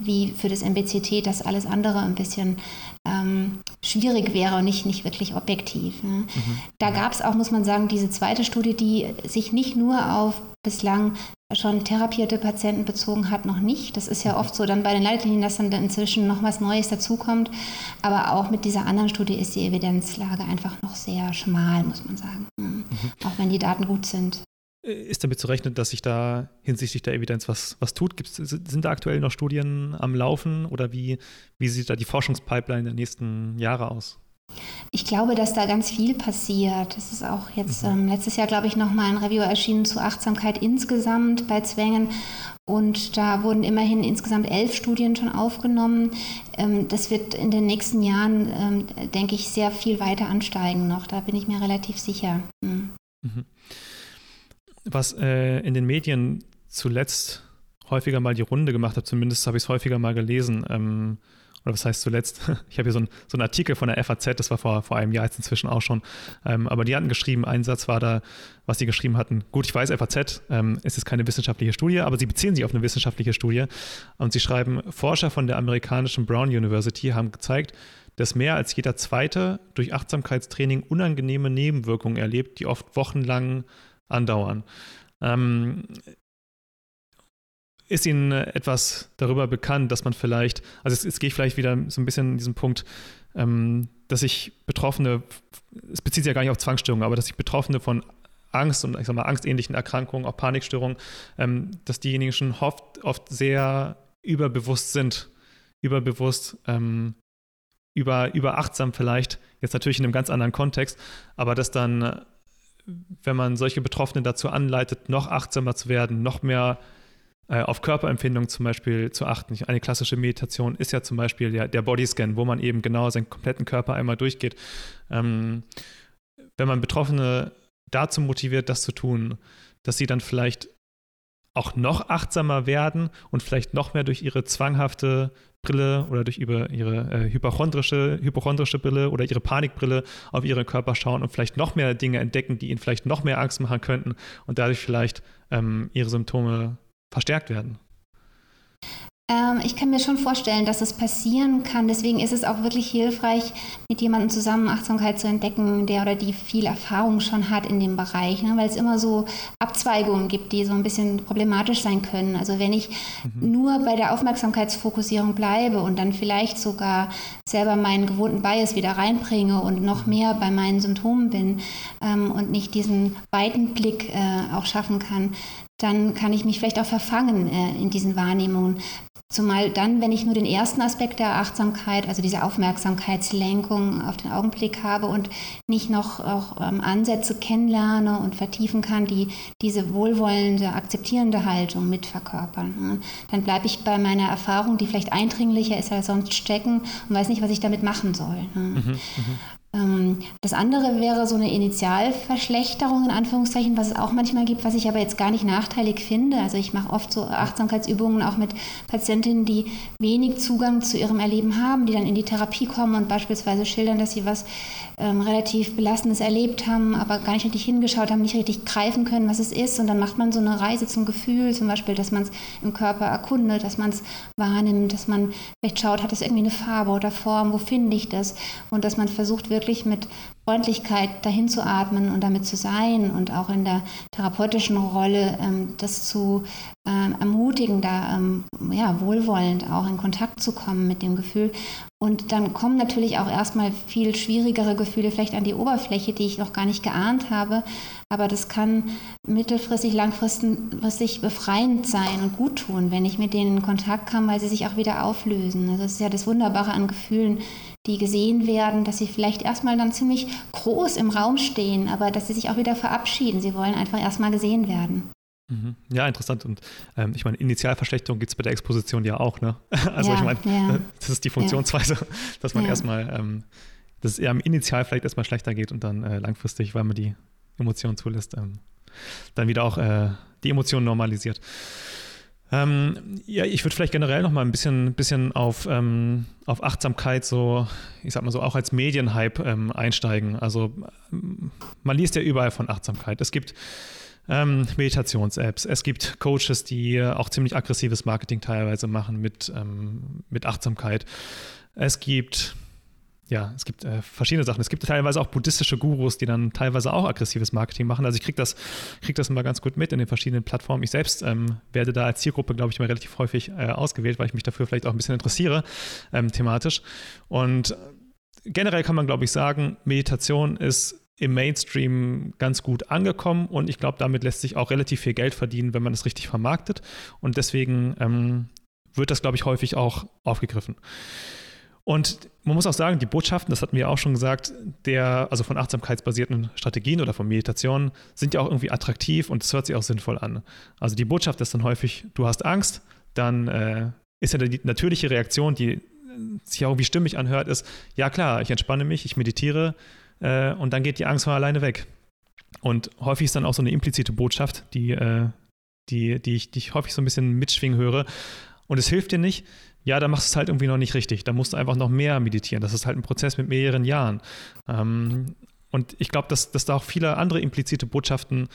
B: wie für das MBCT, dass alles andere ein bisschen ähm, schwierig wäre und nicht, nicht wirklich objektiv. Ne? Mhm. Da gab es auch, muss man sagen, diese zweite Studie, die sich nicht nur auf bislang schon therapierte Patienten bezogen hat, noch nicht. Das ist ja oft so dann bei den Leitlinien, dass dann inzwischen noch was Neues dazukommt. Aber auch mit dieser anderen Studie ist die Evidenzlage einfach noch sehr schmal, muss man sagen. Mhm. Auch wenn die Daten gut sind.
A: Ist damit zu rechnen, dass sich da hinsichtlich der Evidenz was, was tut? Gibt's, sind da aktuell noch Studien am Laufen oder wie, wie sieht da die Forschungspipeline der nächsten Jahre aus?
B: Ich glaube, dass da ganz viel passiert. Es ist auch jetzt mhm. ähm, letztes Jahr, glaube ich, nochmal ein Review erschienen zu Achtsamkeit insgesamt bei Zwängen. Und da wurden immerhin insgesamt elf Studien schon aufgenommen. Ähm, das wird in den nächsten Jahren, ähm, denke ich, sehr viel weiter ansteigen noch. Da bin ich mir relativ sicher. Mhm. Mhm.
A: Was äh, in den Medien zuletzt häufiger mal die Runde gemacht hat, zumindest habe ich es häufiger mal gelesen, ähm, oder was heißt zuletzt? [laughs] Ich habe hier so, ein, so einen Artikel von der FAZ, das war vor, vor einem Jahr jetzt inzwischen auch schon, ähm, aber die hatten geschrieben, ein Satz war da, was sie geschrieben hatten. Gut, ich weiß, FAZ ähm, ist jetzt keine wissenschaftliche Studie, aber sie beziehen sich auf eine wissenschaftliche Studie und sie schreiben, Forscher von der amerikanischen Brown University haben gezeigt, dass mehr als jeder Zweite durch Achtsamkeitstraining unangenehme Nebenwirkungen erlebt, die oft wochenlang andauern. Ähm, ist Ihnen etwas darüber bekannt, dass man vielleicht, also jetzt, jetzt gehe ich vielleicht wieder so ein bisschen in diesen Punkt, ähm, dass sich Betroffene, es bezieht sich ja gar nicht auf Zwangsstörungen, aber dass sich Betroffene von Angst und ich sag mal angstähnlichen Erkrankungen, auch Panikstörungen, ähm, dass diejenigen schon oft, oft sehr überbewusst sind, überbewusst, ähm, über, überachtsam vielleicht, jetzt natürlich in einem ganz anderen Kontext, aber dass dann, wenn man solche Betroffene dazu anleitet, noch achtsamer zu werden, noch mehr äh, auf Körperempfindungen zum Beispiel zu achten. Eine klassische Meditation ist ja zum Beispiel der, der Bodyscan, wo man eben genau seinen kompletten Körper einmal durchgeht. Ähm, wenn man Betroffene dazu motiviert, das zu tun, dass sie dann vielleicht auch noch achtsamer werden und vielleicht noch mehr durch ihre zwanghafte Brille oder durch ihre, ihre äh, hypochondrische, hypochondrische Brille oder ihre Panikbrille auf ihren Körper schauen und vielleicht noch mehr Dinge entdecken, die ihnen vielleicht noch mehr Angst machen könnten und dadurch vielleicht ähm, ihre Symptome verstärkt werden.
B: Ähm, ich kann mir schon vorstellen, dass es passieren kann. Deswegen ist es auch wirklich hilfreich, mit jemandem zusammen Achtsamkeit zu entdecken, der oder die viel Erfahrung schon hat in dem Bereich, ne? weil es immer so Abzweigungen gibt, die so ein bisschen problematisch sein können. Also wenn ich mhm. nur bei der Aufmerksamkeitsfokussierung bleibe und dann vielleicht sogar selber meinen gewohnten Bias wieder reinbringe und noch mhm. mehr bei meinen Symptomen bin ähm, und nicht diesen weiten Blick äh, auch schaffen kann, dann kann ich mich vielleicht auch verfangen äh, in diesen Wahrnehmungen. Zumal dann, wenn ich nur den ersten Aspekt der Achtsamkeit, also diese Aufmerksamkeitslenkung auf den Augenblick habe und nicht noch auch ähm, Ansätze kennenlerne und vertiefen kann, die diese wohlwollende, akzeptierende Haltung mitverkörpern. Ne? Dann bleibe ich bei meiner Erfahrung, die vielleicht eindringlicher ist als sonst stecken und weiß nicht, was ich damit machen soll. Ne? Mhm, mhm. Das andere wäre so eine Initialverschlechterung in Anführungszeichen, was es auch manchmal gibt, was ich aber jetzt gar nicht nachteilig finde. Also ich mache oft so Achtsamkeitsübungen auch mit Patientinnen, die wenig Zugang zu ihrem Erleben haben, die dann in die Therapie kommen und beispielsweise schildern, dass sie was ähm, relativ Belastendes erlebt haben, aber gar nicht richtig hingeschaut haben, nicht richtig greifen können, was es ist. Und dann macht man so eine Reise zum Gefühl, zum Beispiel, dass man es im Körper erkundet, dass man es wahrnimmt, dass man vielleicht schaut, hat es irgendwie eine Farbe oder Form, wo finde ich das? Und dass man versucht wirklich mit Freundlichkeit dahin zu atmen und damit zu sein und auch in der therapeutischen Rolle ähm, das zu ähm, ermutigen, da ähm, ja, wohlwollend auch in Kontakt zu kommen mit dem Gefühl. Und dann kommen natürlich auch erstmal viel schwierigere Gefühle vielleicht an die Oberfläche, die ich noch gar nicht geahnt habe. Aber das kann mittelfristig, langfristig befreiend sein und gut tun, wenn ich mit denen in Kontakt komme, weil sie sich auch wieder auflösen. Also das ist ja das Wunderbare an Gefühlen, die gesehen werden, dass sie vielleicht erstmal dann ziemlich groß im Raum stehen, aber dass sie sich auch wieder verabschieden. Sie wollen einfach erstmal gesehen werden.
A: Mhm. Ja, interessant. Und ähm, ich meine, Initialverschlechterung gibt es bei der Exposition ja auch, ne? [laughs] Also ja, ich meine, ja. [laughs] das ist die Funktionsweise, ja. [laughs] dass man erstmal, ähm, dass es eher im Initial vielleicht erstmal schlechter geht und dann äh, langfristig, weil man die Emotionen zulässt, ähm, dann wieder auch äh, die Emotionen normalisiert. Ähm, ja, ich würde vielleicht generell noch mal ein bisschen, bisschen auf, ähm, auf Achtsamkeit so, ich sag mal so, auch als Medienhype ähm, einsteigen. Also man liest ja überall von Achtsamkeit. Es gibt ähm, Meditations-Apps, es gibt Coaches, die auch ziemlich aggressives Marketing teilweise machen mit, ähm, mit Achtsamkeit. Es gibt ja, es gibt äh, verschiedene Sachen. Es gibt teilweise auch buddhistische Gurus, die dann teilweise auch aggressives Marketing machen. Also ich kriege das, krieg das immer ganz gut mit in den verschiedenen Plattformen. Ich selbst ähm, werde da als Zielgruppe, glaube ich, mal relativ häufig äh, ausgewählt, weil ich mich dafür vielleicht auch ein bisschen interessiere, ähm, thematisch. Und generell kann man, glaube ich, sagen, Meditation ist im Mainstream ganz gut angekommen und ich glaube, damit lässt sich auch relativ viel Geld verdienen, wenn man es richtig vermarktet. Und deswegen ähm, wird das, glaube ich, häufig auch aufgegriffen. Und man muss auch sagen, die Botschaften, das hatten wir auch schon gesagt, der, also von achtsamkeitsbasierten Strategien oder von Meditationen, sind ja auch irgendwie attraktiv und es hört sich auch sinnvoll an. Also die Botschaft ist dann häufig, du hast Angst, dann äh, ist ja die natürliche Reaktion, die sich auch irgendwie stimmig anhört, ist, ja klar, ich entspanne mich, ich meditiere äh, und dann geht die Angst von alleine weg. Und häufig ist dann auch so eine implizite Botschaft, die, äh, die, die, ich, die ich häufig so ein bisschen mitschwingen höre. Und es hilft dir nicht, ja, da machst du es halt irgendwie noch nicht richtig. Da musst du einfach noch mehr meditieren. Das ist halt ein Prozess mit mehreren Jahren. Ähm, und ich glaube, dass, dass da auch viele andere implizite Botschaften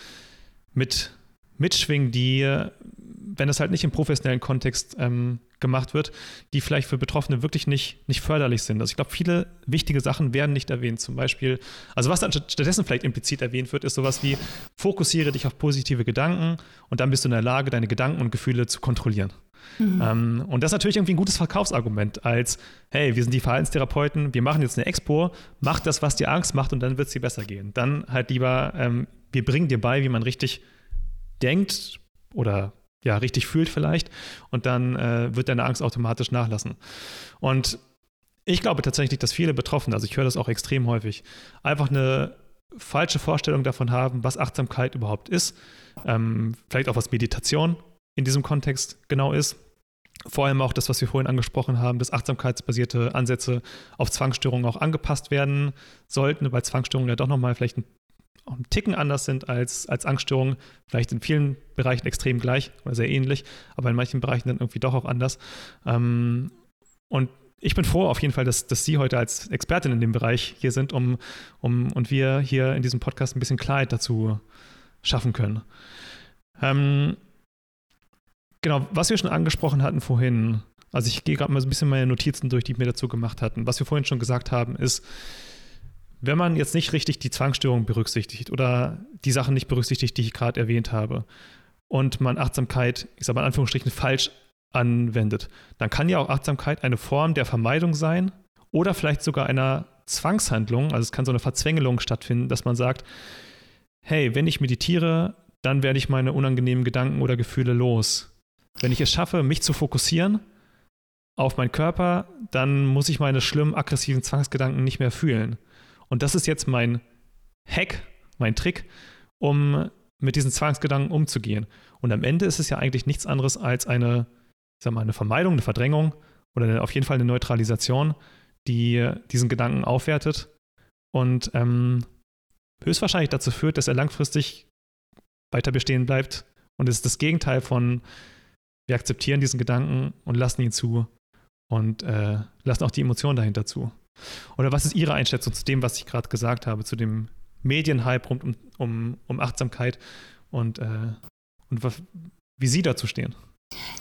A: mit mitschwingen, die, wenn das halt nicht im professionellen Kontext ähm, gemacht wird, die vielleicht für Betroffene wirklich nicht, nicht förderlich sind. Also ich glaube, viele wichtige Sachen werden nicht erwähnt. Zum Beispiel, also was dann stattdessen vielleicht implizit erwähnt wird, ist sowas wie, fokussiere dich auf positive Gedanken und dann bist du in der Lage, deine Gedanken und Gefühle zu kontrollieren. Mhm. Ähm, und das ist natürlich irgendwie ein gutes Verkaufsargument, als, hey, wir sind die Verhaltenstherapeuten, wir machen jetzt eine Expo, mach das, was dir Angst macht und dann wird es dir besser gehen. Dann halt lieber ähm, wir bringen dir bei, wie man richtig denkt oder ja, richtig fühlt vielleicht und dann äh, wird deine Angst automatisch nachlassen. Und ich glaube tatsächlich, dass viele Betroffene, also ich höre das auch extrem häufig, einfach eine falsche Vorstellung davon haben, was Achtsamkeit überhaupt ist, ähm, vielleicht auch was Meditation in diesem Kontext genau ist. Vor allem auch das, was wir vorhin angesprochen haben, dass achtsamkeitsbasierte Ansätze auf Zwangsstörungen auch angepasst werden sollten, weil Zwangsstörungen ja doch nochmal vielleicht ein, auch einen Ticken anders sind als, als Angststörungen, vielleicht in vielen Bereichen extrem gleich oder sehr ähnlich, aber in manchen Bereichen dann irgendwie doch auch anders. Ähm, und ich bin froh auf jeden Fall, dass, dass Sie heute als Expertin in dem Bereich hier sind, um, um und wir hier in diesem Podcast ein bisschen Klarheit dazu schaffen können. Ähm, Genau, was wir schon angesprochen hatten vorhin, also ich gehe gerade mal so ein bisschen meine Notizen durch, die wir dazu gemacht hatten. Was wir vorhin schon gesagt haben, ist, wenn man jetzt nicht richtig die Zwangsstörung berücksichtigt oder die Sachen nicht berücksichtigt, die ich gerade erwähnt habe, und man Achtsamkeit, ich sage mal in Anführungsstrichen, falsch anwendet, dann kann ja auch Achtsamkeit eine Form der Vermeidung sein oder vielleicht sogar einer Zwangshandlung. Also es kann so eine Verzwängelung stattfinden, dass man sagt, hey, wenn ich meditiere, dann werde ich meine unangenehmen Gedanken oder Gefühle los. Wenn ich es schaffe, mich zu fokussieren auf meinen Körper, dann muss ich meine schlimmen, aggressiven Zwangsgedanken nicht mehr fühlen. Und das ist jetzt mein Hack, mein Trick, um mit diesen Zwangsgedanken umzugehen. Und am Ende ist es ja eigentlich nichts anderes als eine, ich sag mal, eine Vermeidung, eine Verdrängung oder auf jeden Fall eine Neutralisation, die diesen Gedanken aufwertet und ähm, höchstwahrscheinlich dazu führt, dass er langfristig weiter bestehen bleibt. Und es ist das Gegenteil von wir akzeptieren diesen Gedanken und lassen ihn zu und äh, lassen auch die Emotionen dahinter zu. Oder was ist Ihre Einschätzung zu dem, was ich gerade gesagt habe, zu dem Medienhype rund um, um, um Achtsamkeit und, äh, und was, wie Sie dazu stehen?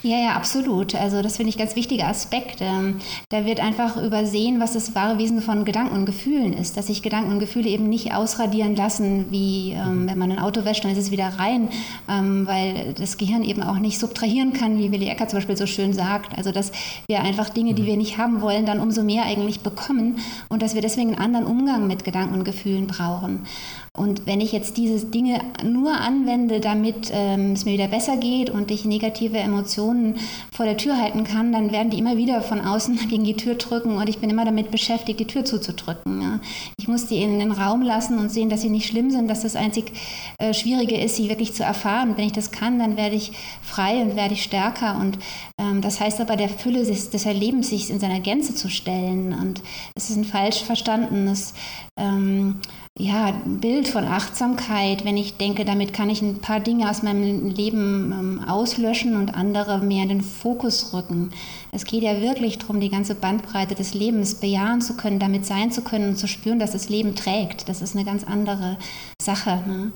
B: Ja, ja, absolut. Also das finde ich ganz wichtiger Aspekt. Ähm, da wird einfach übersehen, was das wahre Wesen von Gedanken und Gefühlen ist. Dass sich Gedanken und Gefühle eben nicht ausradieren lassen, wie ähm, wenn man ein Auto wäscht, dann ist es wieder rein, ähm, weil das Gehirn eben auch nicht subtrahieren kann, wie Willi Ecker zum Beispiel so schön sagt. Also dass wir einfach Dinge, die wir nicht haben wollen, dann umso mehr eigentlich bekommen und dass wir deswegen einen anderen Umgang mit Gedanken und Gefühlen brauchen. Und wenn ich jetzt diese Dinge nur anwende, damit ähm, es mir wieder besser geht und ich negative Emotionen vor der Tür halten kann, dann werden die immer wieder von außen [laughs] gegen die Tür drücken und ich bin immer damit beschäftigt, die Tür zuzudrücken. Ja. Ich muss die in den Raum lassen und sehen, dass sie nicht schlimm sind, dass das einzig äh, Schwierige ist, sie wirklich zu erfahren. Wenn ich das kann, dann werde ich frei und werde ich stärker. Und ähm, das heißt aber, der Fülle des, des Erlebens sich in seiner Gänze zu stellen. Und es ist ein falsch verstandenes ähm, ja, Bild von Achtsamkeit, wenn ich denke, damit kann ich ein paar Dinge aus meinem Leben ähm, auslöschen und andere mehr in den Fokus rücken. Es geht ja wirklich darum, die ganze Bandbreite des Lebens bejahen zu können, damit sein zu können und zu spüren, dass das Leben trägt. Das ist eine ganz andere Sache. Ne?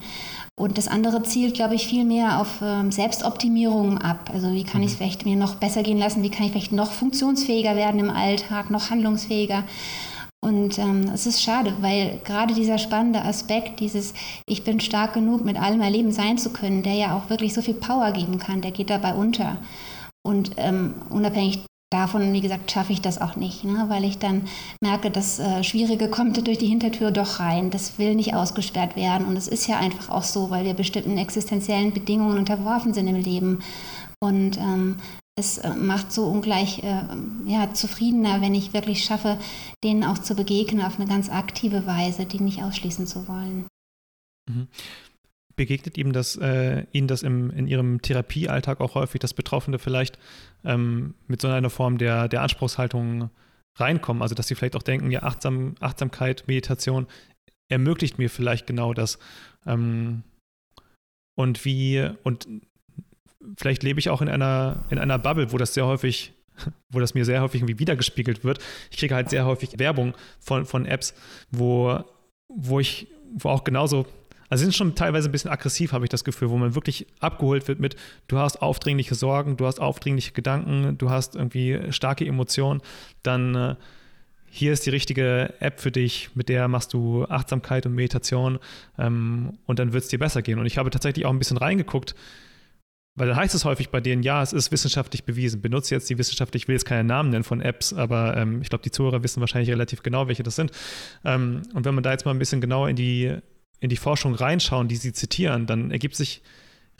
B: Und das andere zielt, glaube ich, viel mehr auf ähm, Selbstoptimierung ab. Also wie kann ich es mhm. vielleicht mir noch besser gehen lassen? Wie kann ich vielleicht noch funktionsfähiger werden im Alltag, noch handlungsfähiger? Und ähm, es ist schade, weil gerade dieser spannende Aspekt, dieses Ich bin stark genug, mit allem erleben sein zu können, der ja auch wirklich so viel Power geben kann, der geht dabei unter. Und ähm, unabhängig davon, wie gesagt, schaffe ich das auch nicht, ne? weil ich dann merke, das äh, Schwierige kommt [laughs] durch die Hintertür doch rein. Das will nicht ausgesperrt werden. Und es ist ja einfach auch so, weil wir bestimmten existenziellen Bedingungen unterworfen sind im Leben. Und ähm, es äh, macht so ungleich äh, ja, zufriedener, wenn ich wirklich schaffe, denen auch zu begegnen auf eine ganz aktive Weise, die nicht ausschließen zu wollen.
A: Mhm. Begegnet ihm das, äh, Ihnen das im, in Ihrem Therapiealltag auch häufig, dass Betroffene vielleicht ähm, mit so einer Form der, der Anspruchshaltung reinkommen? Also, dass sie vielleicht auch denken, ja, Achtsam, Achtsamkeit, Meditation ermöglicht mir vielleicht genau das. Ähm, und wie, und vielleicht lebe ich auch in einer, in einer Bubble, wo das sehr häufig, [laughs] wo das mir sehr häufig irgendwie wiedergespiegelt wird. Ich kriege halt sehr häufig Werbung von, von Apps, wo, wo ich, wo auch genauso, also sind schon teilweise ein bisschen aggressiv, habe ich das Gefühl, wo man wirklich abgeholt wird mit, du hast aufdringliche Sorgen, du hast aufdringliche Gedanken, du hast irgendwie starke Emotionen, dann äh, hier ist die richtige App für dich, mit der machst du Achtsamkeit und Meditation ähm, und dann wird es dir besser gehen. Und ich habe tatsächlich auch ein bisschen reingeguckt, weil dann heißt es häufig bei denen, ja, es ist wissenschaftlich bewiesen. Benutze jetzt die wissenschaftlich, ich will jetzt keinen Namen nennen von Apps, aber ähm, ich glaube, die Zuhörer wissen wahrscheinlich relativ genau, welche das sind. Ähm, und wenn man da jetzt mal ein bisschen genauer in die in die Forschung reinschauen, die sie zitieren, dann ergibt sich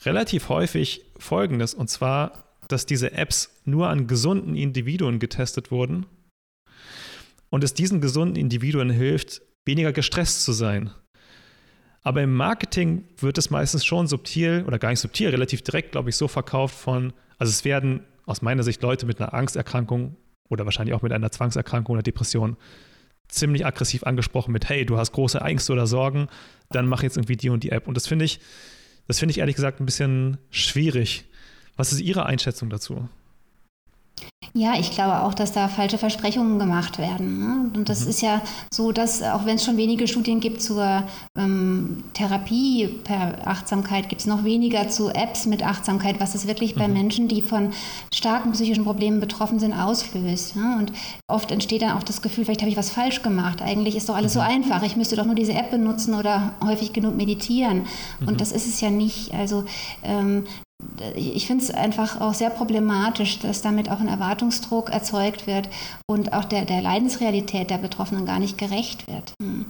A: relativ häufig Folgendes, und zwar, dass diese Apps nur an gesunden Individuen getestet wurden und es diesen gesunden Individuen hilft, weniger gestresst zu sein. Aber im Marketing wird es meistens schon subtil oder gar nicht subtil, relativ direkt, glaube ich, so verkauft von, also es werden aus meiner Sicht Leute mit einer Angsterkrankung oder wahrscheinlich auch mit einer Zwangserkrankung oder Depression ziemlich aggressiv angesprochen mit, hey, du hast große Ängste oder Sorgen, dann mach jetzt irgendwie die und die App. Und das finde ich, das finde ich ehrlich gesagt ein bisschen schwierig. Was ist Ihre Einschätzung dazu?
B: Ja, ich glaube auch, dass da falsche Versprechungen gemacht werden. Ne? Und das mhm. ist ja so, dass auch wenn es schon wenige Studien gibt zur ähm, Therapie per Achtsamkeit, gibt es noch weniger zu Apps mit Achtsamkeit, was es wirklich mhm. bei Menschen, die von starken psychischen Problemen betroffen sind, auslöst. Ne? Und oft entsteht dann auch das Gefühl, vielleicht habe ich was falsch gemacht. Eigentlich ist doch alles mhm. so einfach. Ich müsste doch nur diese App benutzen oder häufig genug meditieren. Und mhm. das ist es ja nicht. Also ähm, ich finde es einfach auch sehr problematisch, dass damit auch ein Erwartungsdruck erzeugt wird und auch der, der Leidensrealität der Betroffenen gar nicht gerecht wird. Hm.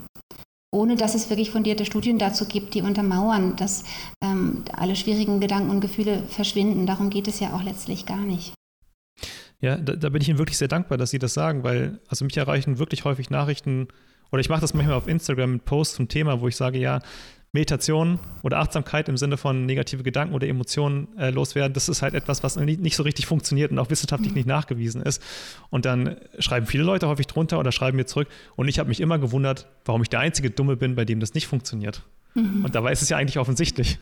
B: Ohne dass es wirklich fundierte Studien dazu gibt, die untermauern, dass ähm, alle schwierigen Gedanken und Gefühle verschwinden. Darum geht es ja auch letztlich gar nicht.
A: Ja, da, da bin ich Ihnen wirklich sehr dankbar, dass Sie das sagen, weil also mich erreichen wirklich häufig Nachrichten, oder ich mache das manchmal auf Instagram mit Posts zum Thema, wo ich sage, ja, Meditation oder Achtsamkeit im Sinne von negative Gedanken oder Emotionen äh, loswerden, das ist halt etwas, was nicht so richtig funktioniert und auch wissenschaftlich mhm. nicht nachgewiesen ist. Und dann schreiben viele Leute häufig drunter oder schreiben mir zurück. Und ich habe mich immer gewundert, warum ich der einzige Dumme bin, bei dem das nicht funktioniert. Mhm. Und dabei ist es ja eigentlich offensichtlich.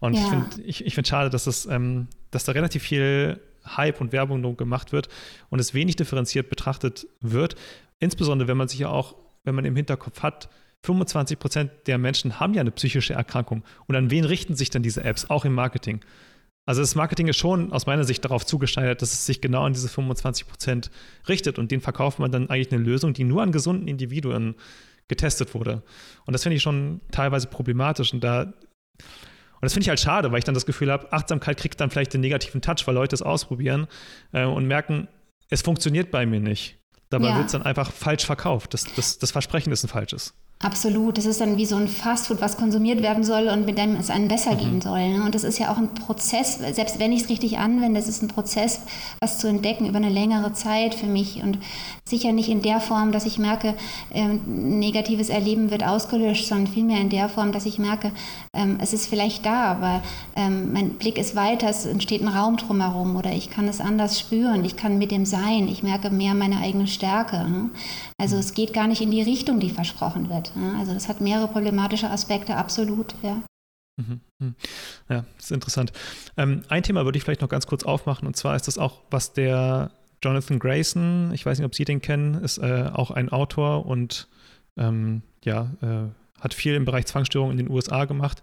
A: Und ja. ich finde ich, ich find schade, dass, das, ähm, dass da relativ viel Hype und Werbung gemacht wird und es wenig differenziert betrachtet wird. Insbesondere, wenn man sich ja auch, wenn man im Hinterkopf hat, 25 Prozent der Menschen haben ja eine psychische Erkrankung. Und an wen richten sich dann diese Apps, auch im Marketing? Also das Marketing ist schon aus meiner Sicht darauf zugeschneidert, dass es sich genau an diese 25 Prozent richtet. Und denen verkauft man dann eigentlich eine Lösung, die nur an gesunden Individuen getestet wurde. Und das finde ich schon teilweise problematisch. Und da und das finde ich halt schade, weil ich dann das Gefühl habe, Achtsamkeit kriegt dann vielleicht den negativen Touch, weil Leute es ausprobieren äh, und merken, es funktioniert bei mir nicht. Dabei ja. wird es dann einfach falsch verkauft. Das, das, das Versprechen ist ein falsches.
B: Absolut. Das ist dann wie so ein Fastfood, was konsumiert werden soll und mit dem es einem besser mhm. gehen soll. Ne? Und das ist ja auch ein Prozess, selbst wenn ich es richtig anwende, das ist ein Prozess, was zu entdecken über eine längere Zeit für mich. Und sicher nicht in der Form, dass ich merke, ähm, negatives Erleben wird ausgelöscht, sondern vielmehr in der Form, dass ich merke, ähm, es ist vielleicht da, aber ähm, mein Blick ist weiter, es entsteht ein Raum drumherum oder ich kann es anders spüren, ich kann mit dem sein, ich merke mehr meine eigene Stärke. Ne? Also es geht gar nicht in die Richtung, die versprochen wird. Also das hat mehrere problematische Aspekte, absolut, ja.
A: Mhm, mhm. Ja, ist interessant. Ähm, ein Thema würde ich vielleicht noch ganz kurz aufmachen, und zwar ist das auch, was der Jonathan Grayson, ich weiß nicht, ob Sie den kennen, ist äh, auch ein Autor und ähm, ja, äh, hat viel im Bereich Zwangsstörung in den USA gemacht.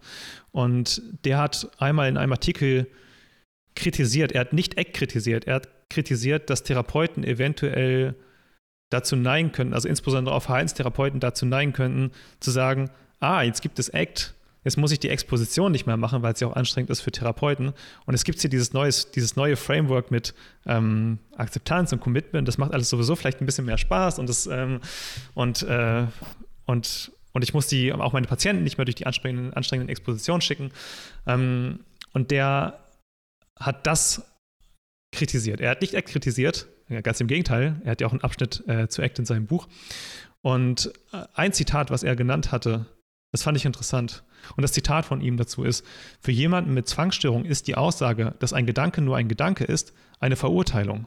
A: Und der hat einmal in einem Artikel kritisiert, er hat nicht Eck kritisiert, er hat kritisiert, dass Therapeuten eventuell dazu neigen könnten, also insbesondere auch Verhaltenstherapeuten dazu neigen könnten, zu sagen, ah, jetzt gibt es ACT, jetzt muss ich die Exposition nicht mehr machen, weil es ja auch anstrengend ist für Therapeuten. Und es gibt hier dieses, neues, dieses neue Framework mit ähm, Akzeptanz und Commitment, das macht alles sowieso vielleicht ein bisschen mehr Spaß und das ähm, und, äh, und, und ich muss die auch meine Patienten nicht mehr durch die anstrengenden, anstrengenden Expositionen schicken. Ähm, und der hat das kritisiert. Er hat nicht ACT kritisiert, Ganz im Gegenteil, er hat ja auch einen Abschnitt äh, zu ACT in seinem Buch. Und äh, ein Zitat, was er genannt hatte, das fand ich interessant. Und das Zitat von ihm dazu ist, für jemanden mit Zwangsstörung ist die Aussage, dass ein Gedanke nur ein Gedanke ist, eine Verurteilung.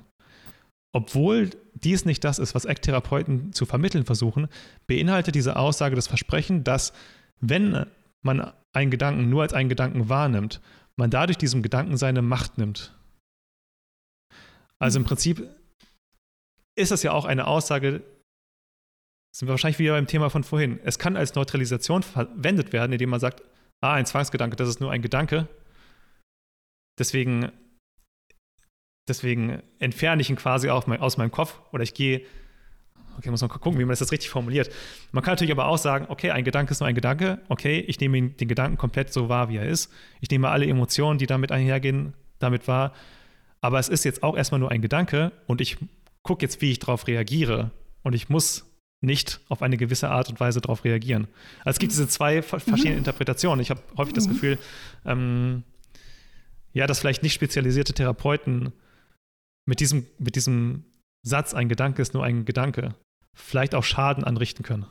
A: Obwohl dies nicht das ist, was ACT-Therapeuten zu vermitteln versuchen, beinhaltet diese Aussage das Versprechen, dass wenn man einen Gedanken nur als einen Gedanken wahrnimmt, man dadurch diesem Gedanken seine Macht nimmt. Also im Prinzip ist das ja auch eine Aussage, sind wir wahrscheinlich wieder beim Thema von vorhin. Es kann als Neutralisation verwendet werden, indem man sagt, ah, ein Zwangsgedanke, das ist nur ein Gedanke. Deswegen, deswegen entferne ich ihn quasi auch aus meinem Kopf oder ich gehe, okay, muss man gucken, wie man das richtig formuliert. Man kann natürlich aber auch sagen, okay, ein Gedanke ist nur ein Gedanke, okay, ich nehme den Gedanken komplett so wahr, wie er ist. Ich nehme alle Emotionen, die damit einhergehen, damit wahr. Aber es ist jetzt auch erstmal nur ein Gedanke und ich gucke jetzt, wie ich darauf reagiere. Und ich muss nicht auf eine gewisse Art und Weise darauf reagieren. Also es gibt diese zwei mhm. Interpretationen. Ich habe häufig das mhm. Gefühl, ähm, ja, dass vielleicht nicht spezialisierte Therapeuten mit diesem, mit diesem Satz, ein Gedanke ist nur ein Gedanke, vielleicht auch Schaden anrichten können.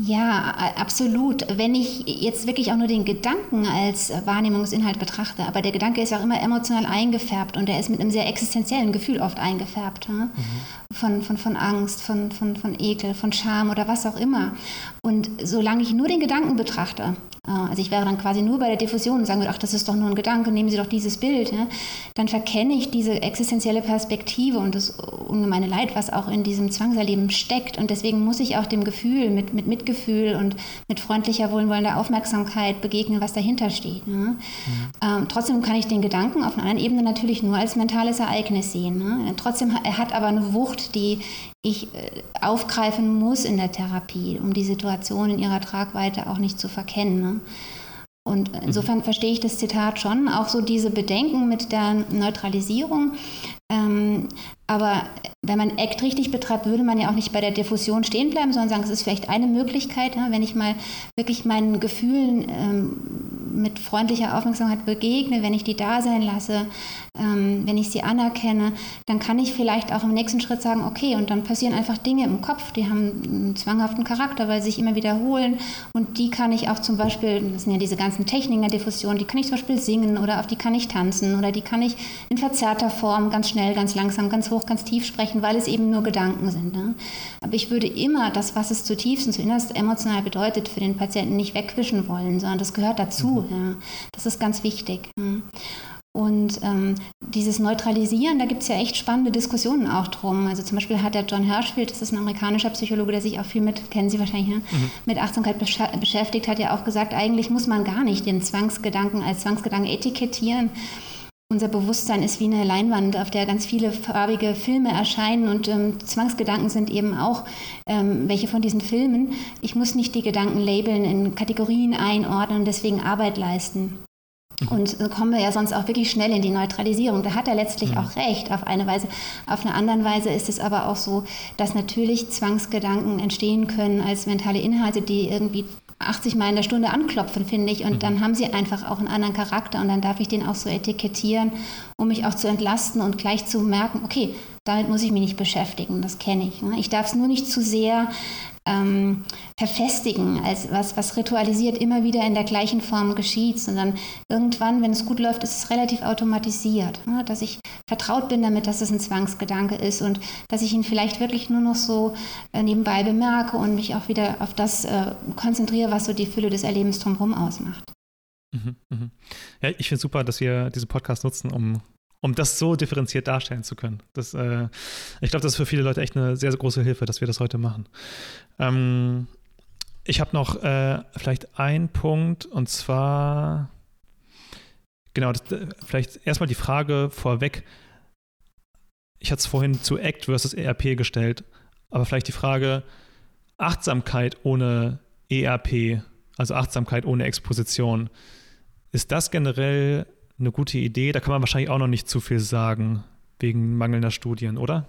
B: Ja, absolut. Wenn ich jetzt wirklich auch nur den Gedanken als Wahrnehmungsinhalt betrachte, aber der Gedanke ist auch immer emotional eingefärbt und der ist mit einem sehr existenziellen Gefühl oft eingefärbt. Ne? Mhm. Von, von, von Angst, von, von, von Ekel, von Scham oder was auch immer. Und solange ich nur den Gedanken betrachte, äh, also ich wäre dann quasi nur bei der Diffusion und sagen würde, ach, das ist doch nur ein Gedanke, nehmen Sie doch dieses Bild, ja? dann verkenne ich diese existenzielle Perspektive und das ungemeine Leid, was auch in diesem Zwangserleben steckt. Und deswegen muss ich auch dem Gefühl mit, mit Mitgefühl und mit freundlicher, wohlwollender Aufmerksamkeit begegnen, was dahinter steht. Ne? Mhm. Ähm, trotzdem kann ich den Gedanken auf einer anderen Ebene natürlich nur als mentales Ereignis sehen. Ne? Trotzdem, er hat aber eine Wucht, die ich äh, aufgreifen muss in der Therapie, um die Situation in ihrer Tragweite auch nicht zu verkennen. Ne? Und insofern mhm. verstehe ich das Zitat schon, auch so diese Bedenken mit der Neutralisierung. Ähm, aber wenn man ACT richtig betreibt, würde man ja auch nicht bei der Diffusion stehen bleiben, sondern sagen, es ist vielleicht eine Möglichkeit, wenn ich mal wirklich meinen Gefühlen ähm, mit freundlicher Aufmerksamkeit begegne, wenn ich die da sein lasse, ähm, wenn ich sie anerkenne, dann kann ich vielleicht auch im nächsten Schritt sagen, okay, und dann passieren einfach Dinge im Kopf, die haben einen zwanghaften Charakter, weil sie sich immer wiederholen. Und die kann ich auch zum Beispiel, das sind ja diese ganzen Techniken der Diffusion, die kann ich zum Beispiel singen oder auf die kann ich tanzen oder die kann ich in verzerrter Form ganz schnell, ganz langsam, ganz hoch, ganz tief sprechen, weil es eben nur Gedanken sind. Ne? Aber ich würde immer das, was es zutiefst und zuinnerst emotional bedeutet, für den Patienten nicht wegwischen wollen, sondern das gehört dazu. Ja. Das ist ganz wichtig. Und ähm, dieses Neutralisieren, da gibt es ja echt spannende Diskussionen auch drum. Also zum Beispiel hat der John Hirschfield, das ist ein amerikanischer Psychologe, der sich auch viel mit, kennen Sie wahrscheinlich, ne? mhm. mit Achtsamkeit besch beschäftigt, hat ja auch gesagt, eigentlich muss man gar nicht den Zwangsgedanken als Zwangsgedanken etikettieren, unser Bewusstsein ist wie eine Leinwand, auf der ganz viele farbige Filme erscheinen und ähm, Zwangsgedanken sind eben auch ähm, welche von diesen Filmen. Ich muss nicht die Gedanken labeln, in Kategorien einordnen und deswegen Arbeit leisten. Mhm. Und so kommen wir ja sonst auch wirklich schnell in die Neutralisierung. Da hat er letztlich mhm. auch recht auf eine Weise. Auf eine andere Weise ist es aber auch so, dass natürlich Zwangsgedanken entstehen können als mentale Inhalte, die irgendwie 80 Mal in der Stunde anklopfen, finde ich. Und mhm. dann haben sie einfach auch einen anderen Charakter und dann darf ich den auch so etikettieren, um mich auch zu entlasten und gleich zu merken, okay, damit muss ich mich nicht beschäftigen, das kenne ich. Ne? Ich darf es nur nicht zu sehr ähm, verfestigen, als was, was ritualisiert immer wieder in der gleichen Form geschieht, sondern irgendwann, wenn es gut läuft, ist es relativ automatisiert, ne? dass ich vertraut bin damit, dass es ein Zwangsgedanke ist und dass ich ihn vielleicht wirklich nur noch so äh, nebenbei bemerke und mich auch wieder auf das äh, konzentriere, was so die Fülle des Erlebens drumherum ausmacht.
A: Mhm, mh. Ja, ich finde super, dass wir diesen Podcast nutzen, um um das so differenziert darstellen zu können. Das, äh, ich glaube, das ist für viele Leute echt eine sehr, sehr große Hilfe, dass wir das heute machen. Ähm, ich habe noch äh, vielleicht einen Punkt und zwar, genau, das, äh, vielleicht erstmal die Frage vorweg. Ich hatte es vorhin zu ACT versus ERP gestellt, aber vielleicht die Frage, Achtsamkeit ohne ERP, also Achtsamkeit ohne Exposition, ist das generell eine gute Idee. Da kann man wahrscheinlich auch noch nicht zu viel sagen, wegen mangelnder Studien, oder?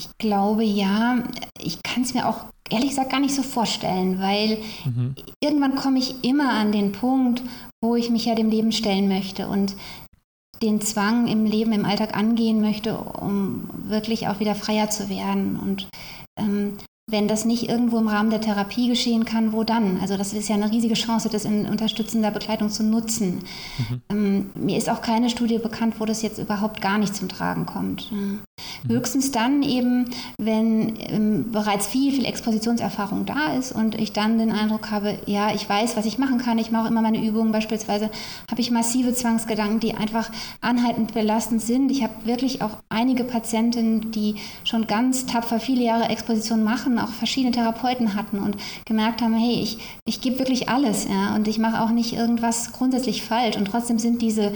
B: Ich glaube ja. Ich kann es mir auch ehrlich gesagt gar nicht so vorstellen, weil mhm. irgendwann komme ich immer an den Punkt, wo ich mich ja dem Leben stellen möchte und den Zwang im Leben, im Alltag angehen möchte, um wirklich auch wieder freier zu werden. Und ähm, wenn das nicht irgendwo im Rahmen der Therapie geschehen kann, wo dann? Also das ist ja eine riesige Chance, das in unterstützender Begleitung zu nutzen. Mhm. Ähm, mir ist auch keine Studie bekannt, wo das jetzt überhaupt gar nicht zum Tragen kommt. Mhm. Höchstens dann eben, wenn ähm, bereits viel, viel Expositionserfahrung da ist und ich dann den Eindruck habe, ja, ich weiß, was ich machen kann. Ich mache immer meine Übungen. Beispielsweise habe ich massive Zwangsgedanken, die einfach anhaltend belastend sind. Ich habe wirklich auch einige Patientinnen, die schon ganz tapfer viele Jahre Exposition machen, auch verschiedene Therapeuten hatten und gemerkt haben, hey, ich, ich gebe wirklich alles ja, und ich mache auch nicht irgendwas grundsätzlich falsch. Und trotzdem sind diese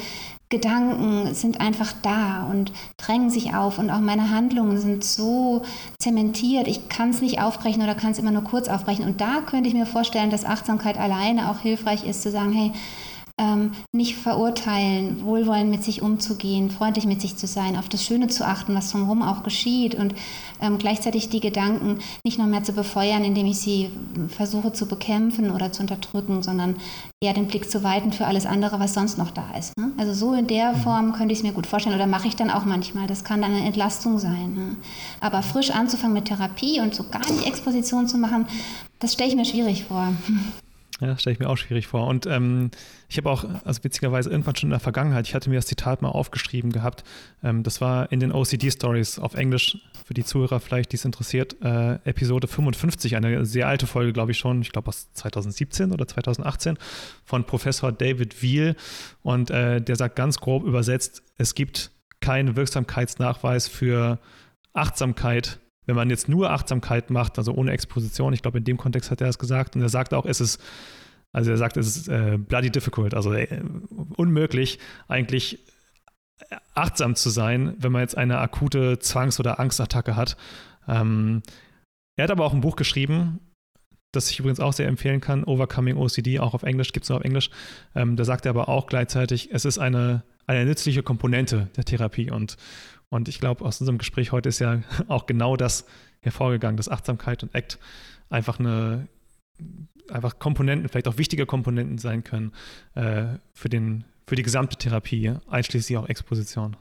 B: Gedanken sind einfach da und drängen sich auf. Und auch meine Handlungen sind so zementiert, ich kann es nicht aufbrechen oder kann es immer nur kurz aufbrechen. Und da könnte ich mir vorstellen, dass Achtsamkeit alleine auch hilfreich ist, zu sagen, hey, ähm, nicht verurteilen, wohlwollend mit sich umzugehen, freundlich mit sich zu sein, auf das Schöne zu achten, was drumherum auch geschieht und ähm, gleichzeitig die Gedanken nicht noch mehr zu befeuern, indem ich sie versuche zu bekämpfen oder zu unterdrücken, sondern eher den Blick zu weiten für alles andere, was sonst noch da ist. Ne? Also so in der mhm. Form könnte ich es mir gut vorstellen oder mache ich dann auch manchmal. Das kann dann eine Entlastung sein. Ne? Aber frisch anzufangen mit Therapie und so gar nicht Exposition zu machen, das stelle ich mir schwierig vor.
A: Ja, stelle ich mir auch schwierig vor. Und ähm, ich habe auch, also witzigerweise irgendwann schon in der Vergangenheit, ich hatte mir das Zitat mal aufgeschrieben gehabt. Ähm, das war in den OCD-Stories auf Englisch, für die Zuhörer vielleicht, die es interessiert, äh, Episode 55, eine sehr alte Folge, glaube ich schon, ich glaube aus 2017 oder 2018, von Professor David Wiel. Und äh, der sagt ganz grob übersetzt, es gibt keinen Wirksamkeitsnachweis für Achtsamkeit wenn man jetzt nur Achtsamkeit macht, also ohne Exposition, ich glaube, in dem Kontext hat er das gesagt, und er sagt auch, es ist, also er sagt, es ist äh, bloody difficult, also äh, unmöglich, eigentlich achtsam zu sein, wenn man jetzt eine akute Zwangs- oder Angstattacke hat. Ähm, er hat aber auch ein Buch geschrieben, das ich übrigens auch sehr empfehlen kann, Overcoming OCD, auch auf Englisch, gibt es nur auf Englisch. Ähm, da sagt er aber auch gleichzeitig, es ist eine, eine nützliche Komponente der Therapie und und ich glaube, aus unserem Gespräch heute ist ja [laughs] auch genau das hervorgegangen, dass Achtsamkeit und ACT einfach eine einfach Komponenten, vielleicht auch wichtige Komponenten sein können äh, für, den, für die gesamte Therapie, einschließlich auch Exposition.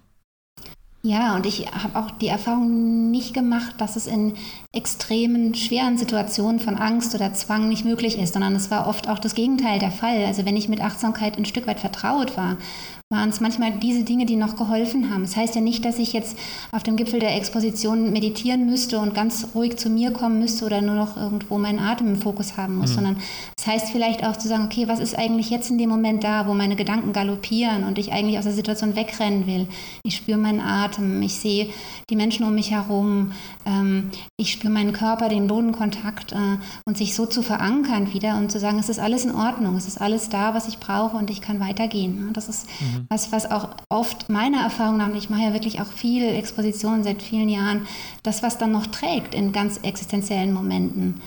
B: Ja, und ich habe auch die Erfahrung nicht gemacht, dass es in extremen, schweren Situationen von Angst oder Zwang nicht möglich ist, sondern es war oft auch das Gegenteil der Fall. Also wenn ich mit Achtsamkeit ein Stück weit vertraut war waren es manchmal diese Dinge, die noch geholfen haben. Das heißt ja nicht, dass ich jetzt auf dem Gipfel der Exposition meditieren müsste und ganz ruhig zu mir kommen müsste oder nur noch irgendwo meinen Atem im Fokus haben muss, mhm. sondern das heißt vielleicht auch zu sagen, okay, was ist eigentlich jetzt in dem Moment da, wo meine Gedanken galoppieren und ich eigentlich aus der Situation wegrennen will. Ich spüre meinen Atem, ich sehe die Menschen um mich herum, ähm, ich spüre meinen Körper, den Bodenkontakt äh, und sich so zu verankern wieder und zu sagen, es ist alles in Ordnung, es ist alles da, was ich brauche und ich kann weitergehen. Das ist mhm. Was, was auch oft meiner Erfahrung nach, ich mache ja wirklich auch viel Exposition seit vielen Jahren, das, was dann noch trägt in ganz existenziellen Momenten.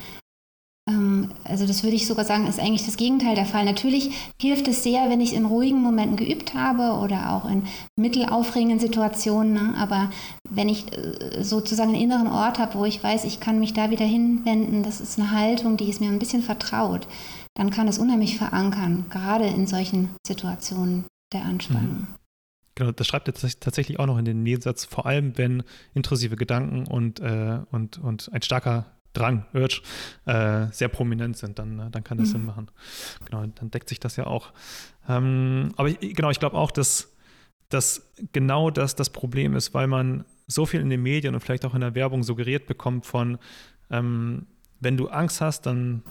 B: Ähm, also das würde ich sogar sagen, ist eigentlich das Gegenteil der Fall. Natürlich hilft es sehr, wenn ich in ruhigen Momenten geübt habe oder auch in mittelaufregenden Situationen. Ne? Aber wenn ich äh, sozusagen einen inneren Ort habe, wo ich weiß, ich kann mich da wieder hinwenden, das ist eine Haltung, die ist mir ein bisschen vertraut, dann kann es unheimlich verankern, gerade in solchen Situationen der Anspannung. Mhm.
A: Genau, das schreibt er tatsächlich auch noch in den Nebensatz, vor allem wenn intrusive Gedanken und, äh, und, und ein starker Drang, Urge, äh, sehr prominent sind, dann, äh, dann kann das mhm. Sinn machen. Genau, dann deckt sich das ja auch. Ähm, aber ich, genau, ich glaube auch, dass, dass genau das das Problem ist, weil man so viel in den Medien und vielleicht auch in der Werbung suggeriert bekommt von, ähm, wenn du Angst hast, dann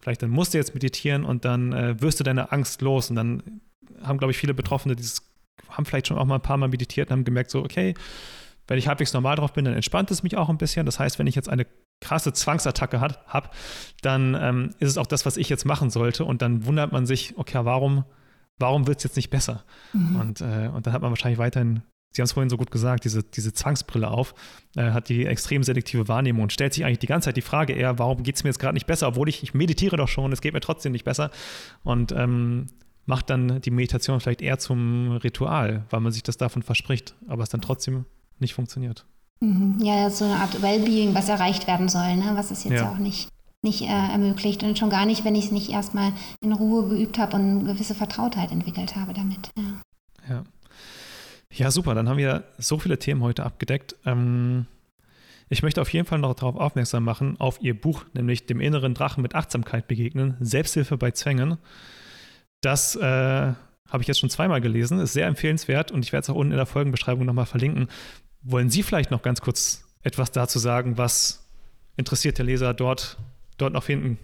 A: vielleicht dann musst du jetzt meditieren und dann äh, wirst du deine Angst los und dann haben, glaube ich, viele Betroffene dieses, haben vielleicht schon auch mal ein paar Mal meditiert und haben gemerkt, so, okay, wenn ich halbwegs normal drauf bin, dann entspannt es mich auch ein bisschen. Das heißt, wenn ich jetzt eine krasse Zwangsattacke habe, dann ähm, ist es auch das, was ich jetzt machen sollte. Und dann wundert man sich, okay, warum, warum wird es jetzt nicht besser? Mhm. Und, äh, und dann hat man wahrscheinlich weiterhin, Sie haben es vorhin so gut gesagt, diese, diese Zwangsbrille auf, äh, hat die extrem selektive Wahrnehmung und stellt sich eigentlich die ganze Zeit die Frage eher, warum geht es mir jetzt gerade nicht besser, obwohl ich, ich meditiere doch schon, es geht mir trotzdem nicht besser. Und ähm, macht dann die Meditation vielleicht eher zum Ritual, weil man sich das davon verspricht, aber es dann trotzdem nicht funktioniert.
B: Mhm. Ja, so eine Art Wellbeing, was erreicht werden soll, ne? was es jetzt ja. auch nicht, nicht äh, ermöglicht. Und schon gar nicht, wenn ich es nicht erstmal in Ruhe geübt habe und eine gewisse Vertrautheit entwickelt habe damit.
A: Ja. ja. Ja, super. Dann haben wir so viele Themen heute abgedeckt. Ähm, ich möchte auf jeden Fall noch darauf aufmerksam machen, auf Ihr Buch, nämlich dem inneren Drachen mit Achtsamkeit begegnen, Selbsthilfe bei Zwängen. Das äh, habe ich jetzt schon zweimal gelesen, ist sehr empfehlenswert und ich werde es auch unten in der Folgenbeschreibung nochmal verlinken. Wollen Sie vielleicht noch ganz kurz etwas dazu sagen, was interessierte Leser dort, dort noch finden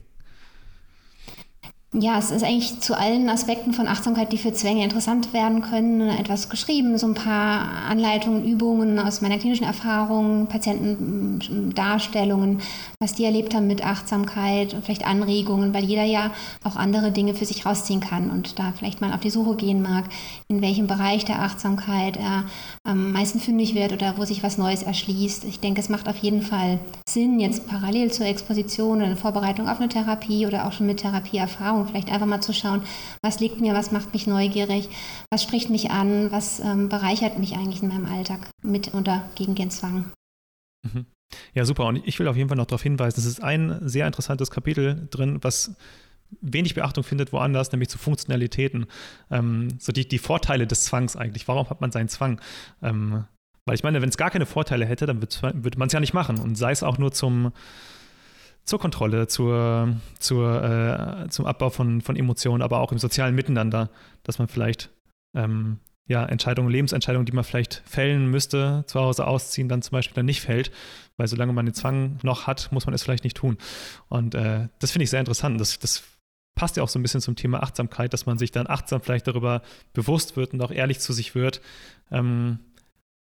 B: ja, es ist eigentlich zu allen Aspekten von Achtsamkeit, die für Zwänge interessant werden können, etwas geschrieben, so ein paar Anleitungen, Übungen aus meiner klinischen Erfahrung, Patientendarstellungen, was die erlebt haben mit Achtsamkeit und vielleicht Anregungen, weil jeder ja auch andere Dinge für sich rausziehen kann und da vielleicht mal auf die Suche gehen mag, in welchem Bereich der Achtsamkeit er am meisten fündig wird oder wo sich was Neues erschließt. Ich denke, es macht auf jeden Fall Sinn, jetzt parallel zur Exposition oder in Vorbereitung auf eine Therapie oder auch schon mit Therapieerfahrung Erfahrung, vielleicht einfach mal zu schauen, was liegt mir, was macht mich neugierig, was spricht mich an, was ähm, bereichert mich eigentlich in meinem Alltag mit oder gegen den Zwang.
A: Mhm. Ja, super. Und ich will auf jeden Fall noch darauf hinweisen, es ist ein sehr interessantes Kapitel drin, was wenig Beachtung findet woanders, nämlich zu Funktionalitäten. Ähm, so die, die Vorteile des Zwangs eigentlich. Warum hat man seinen Zwang? Ähm, weil ich meine, wenn es gar keine Vorteile hätte, dann würde man es ja nicht machen. Und sei es auch nur zum, zur Kontrolle, zur, zur, äh, zum Abbau von, von Emotionen, aber auch im sozialen Miteinander, dass man vielleicht ähm, ja, Entscheidungen, Lebensentscheidungen, die man vielleicht fällen müsste, zu Hause ausziehen, dann zum Beispiel dann nicht fällt, weil solange man den Zwang noch hat, muss man es vielleicht nicht tun. Und äh, das finde ich sehr interessant. Das, das passt ja auch so ein bisschen zum Thema Achtsamkeit, dass man sich dann achtsam vielleicht darüber bewusst wird und auch ehrlich zu sich wird, ähm,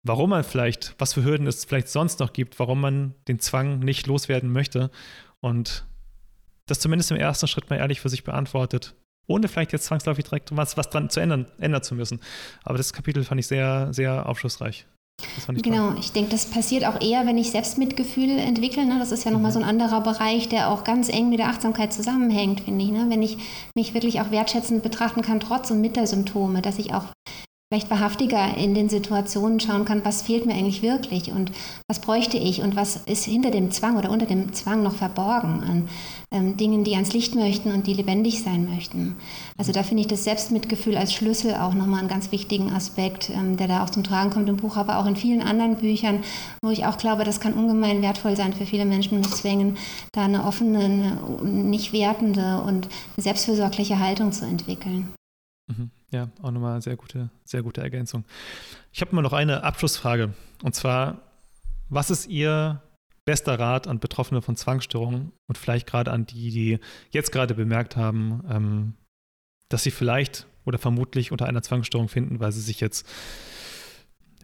A: warum man vielleicht, was für Hürden es vielleicht sonst noch gibt, warum man den Zwang nicht loswerden möchte und das zumindest im ersten Schritt mal ehrlich für sich beantwortet, ohne vielleicht jetzt zwangsläufig direkt was, was dran zu ändern, ändern zu müssen. Aber das Kapitel fand ich sehr, sehr aufschlussreich.
B: Ich genau, ich denke, das passiert auch eher, wenn ich Selbstmitgefühl entwickle. Ne? Das ist ja nochmal mhm. so ein anderer Bereich, der auch ganz eng mit der Achtsamkeit zusammenhängt, finde ich. Ne? Wenn ich mich wirklich auch wertschätzend betrachten kann, trotz und mit der Symptome, dass ich auch vielleicht wahrhaftiger in den Situationen schauen kann, was fehlt mir eigentlich wirklich und was bräuchte ich und was ist hinter dem Zwang oder unter dem Zwang noch verborgen an ähm, Dingen, die ans Licht möchten und die lebendig sein möchten. Also da finde ich das Selbstmitgefühl als Schlüssel auch nochmal einen ganz wichtigen Aspekt, ähm, der da auch zum Tragen kommt im Buch, aber auch in vielen anderen Büchern, wo ich auch glaube, das kann ungemein wertvoll sein für viele Menschen mit Zwängen, da eine offene, nicht wertende und selbstfürsorgliche Haltung zu entwickeln.
A: Mhm. Ja, auch nochmal sehr gute, sehr gute Ergänzung. Ich habe immer noch eine Abschlussfrage. Und zwar, was ist Ihr bester Rat an Betroffene von Zwangsstörungen und vielleicht gerade an die, die jetzt gerade bemerkt haben, ähm, dass sie vielleicht oder vermutlich unter einer Zwangsstörung finden, weil sie sich jetzt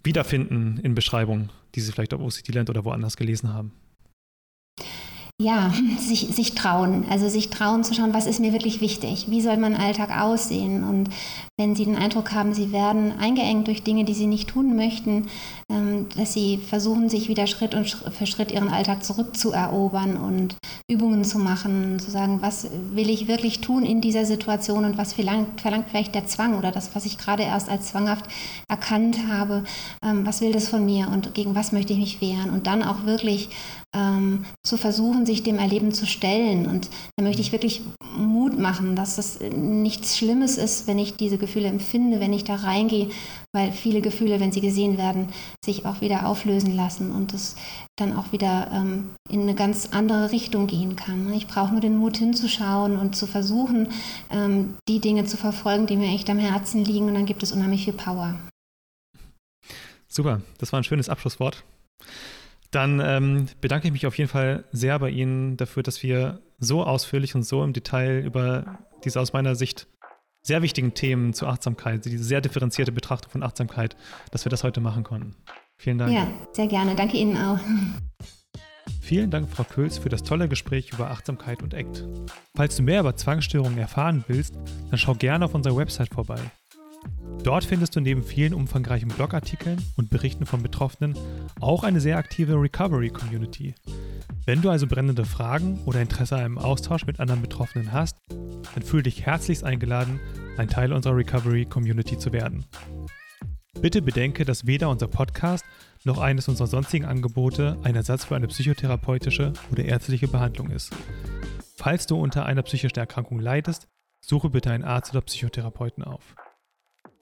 A: wiederfinden in Beschreibungen, die sie vielleicht auf OCD-Land oder woanders gelesen haben?
B: Ja, sich, sich trauen. Also sich trauen zu schauen, was ist mir wirklich wichtig? Wie soll mein Alltag aussehen? Und wenn Sie den Eindruck haben, Sie werden eingeengt durch Dinge, die Sie nicht tun möchten, ähm, dass Sie versuchen, sich wieder Schritt und für Schritt Ihren Alltag zurückzuerobern und Übungen zu machen, zu sagen, was will ich wirklich tun in dieser Situation und was verlangt, verlangt vielleicht der Zwang oder das, was ich gerade erst als zwanghaft erkannt habe, ähm, was will das von mir und gegen was möchte ich mich wehren? Und dann auch wirklich ähm, zu versuchen, sich dem Erleben zu stellen. Und da möchte ich wirklich Mut machen, dass das nichts Schlimmes ist, wenn ich diese Gefühle empfinde, wenn ich da reingehe, weil viele Gefühle, wenn sie gesehen werden, sich auch wieder auflösen lassen und es dann auch wieder ähm, in eine ganz andere Richtung gehen kann. Ich brauche nur den Mut hinzuschauen und zu versuchen, ähm, die Dinge zu verfolgen, die mir echt am Herzen liegen und dann gibt es unheimlich viel Power.
A: Super, das war ein schönes Abschlusswort. Dann ähm, bedanke ich mich auf jeden Fall sehr bei Ihnen dafür, dass wir so ausführlich und so im Detail über diese aus meiner Sicht sehr wichtigen Themen zur Achtsamkeit, diese sehr differenzierte Betrachtung von Achtsamkeit, dass wir das heute machen konnten. Vielen Dank.
B: Ja, sehr gerne. Danke Ihnen auch.
A: Vielen Dank, Frau Köhls, für das tolle Gespräch über Achtsamkeit und ACT. Falls du mehr über Zwangsstörungen erfahren willst, dann schau gerne auf unserer Website vorbei Dort findest du neben vielen umfangreichen Blogartikeln und Berichten von Betroffenen auch eine sehr aktive Recovery-Community. Wenn du also brennende Fragen oder Interesse an einem Austausch mit anderen Betroffenen hast, dann fühle dich herzlichst eingeladen, ein Teil unserer Recovery-Community zu werden. Bitte bedenke, dass weder unser Podcast noch eines unserer sonstigen Angebote ein Ersatz für eine psychotherapeutische oder ärztliche Behandlung ist. Falls du unter einer psychischen Erkrankung leidest, suche bitte einen Arzt oder Psychotherapeuten auf.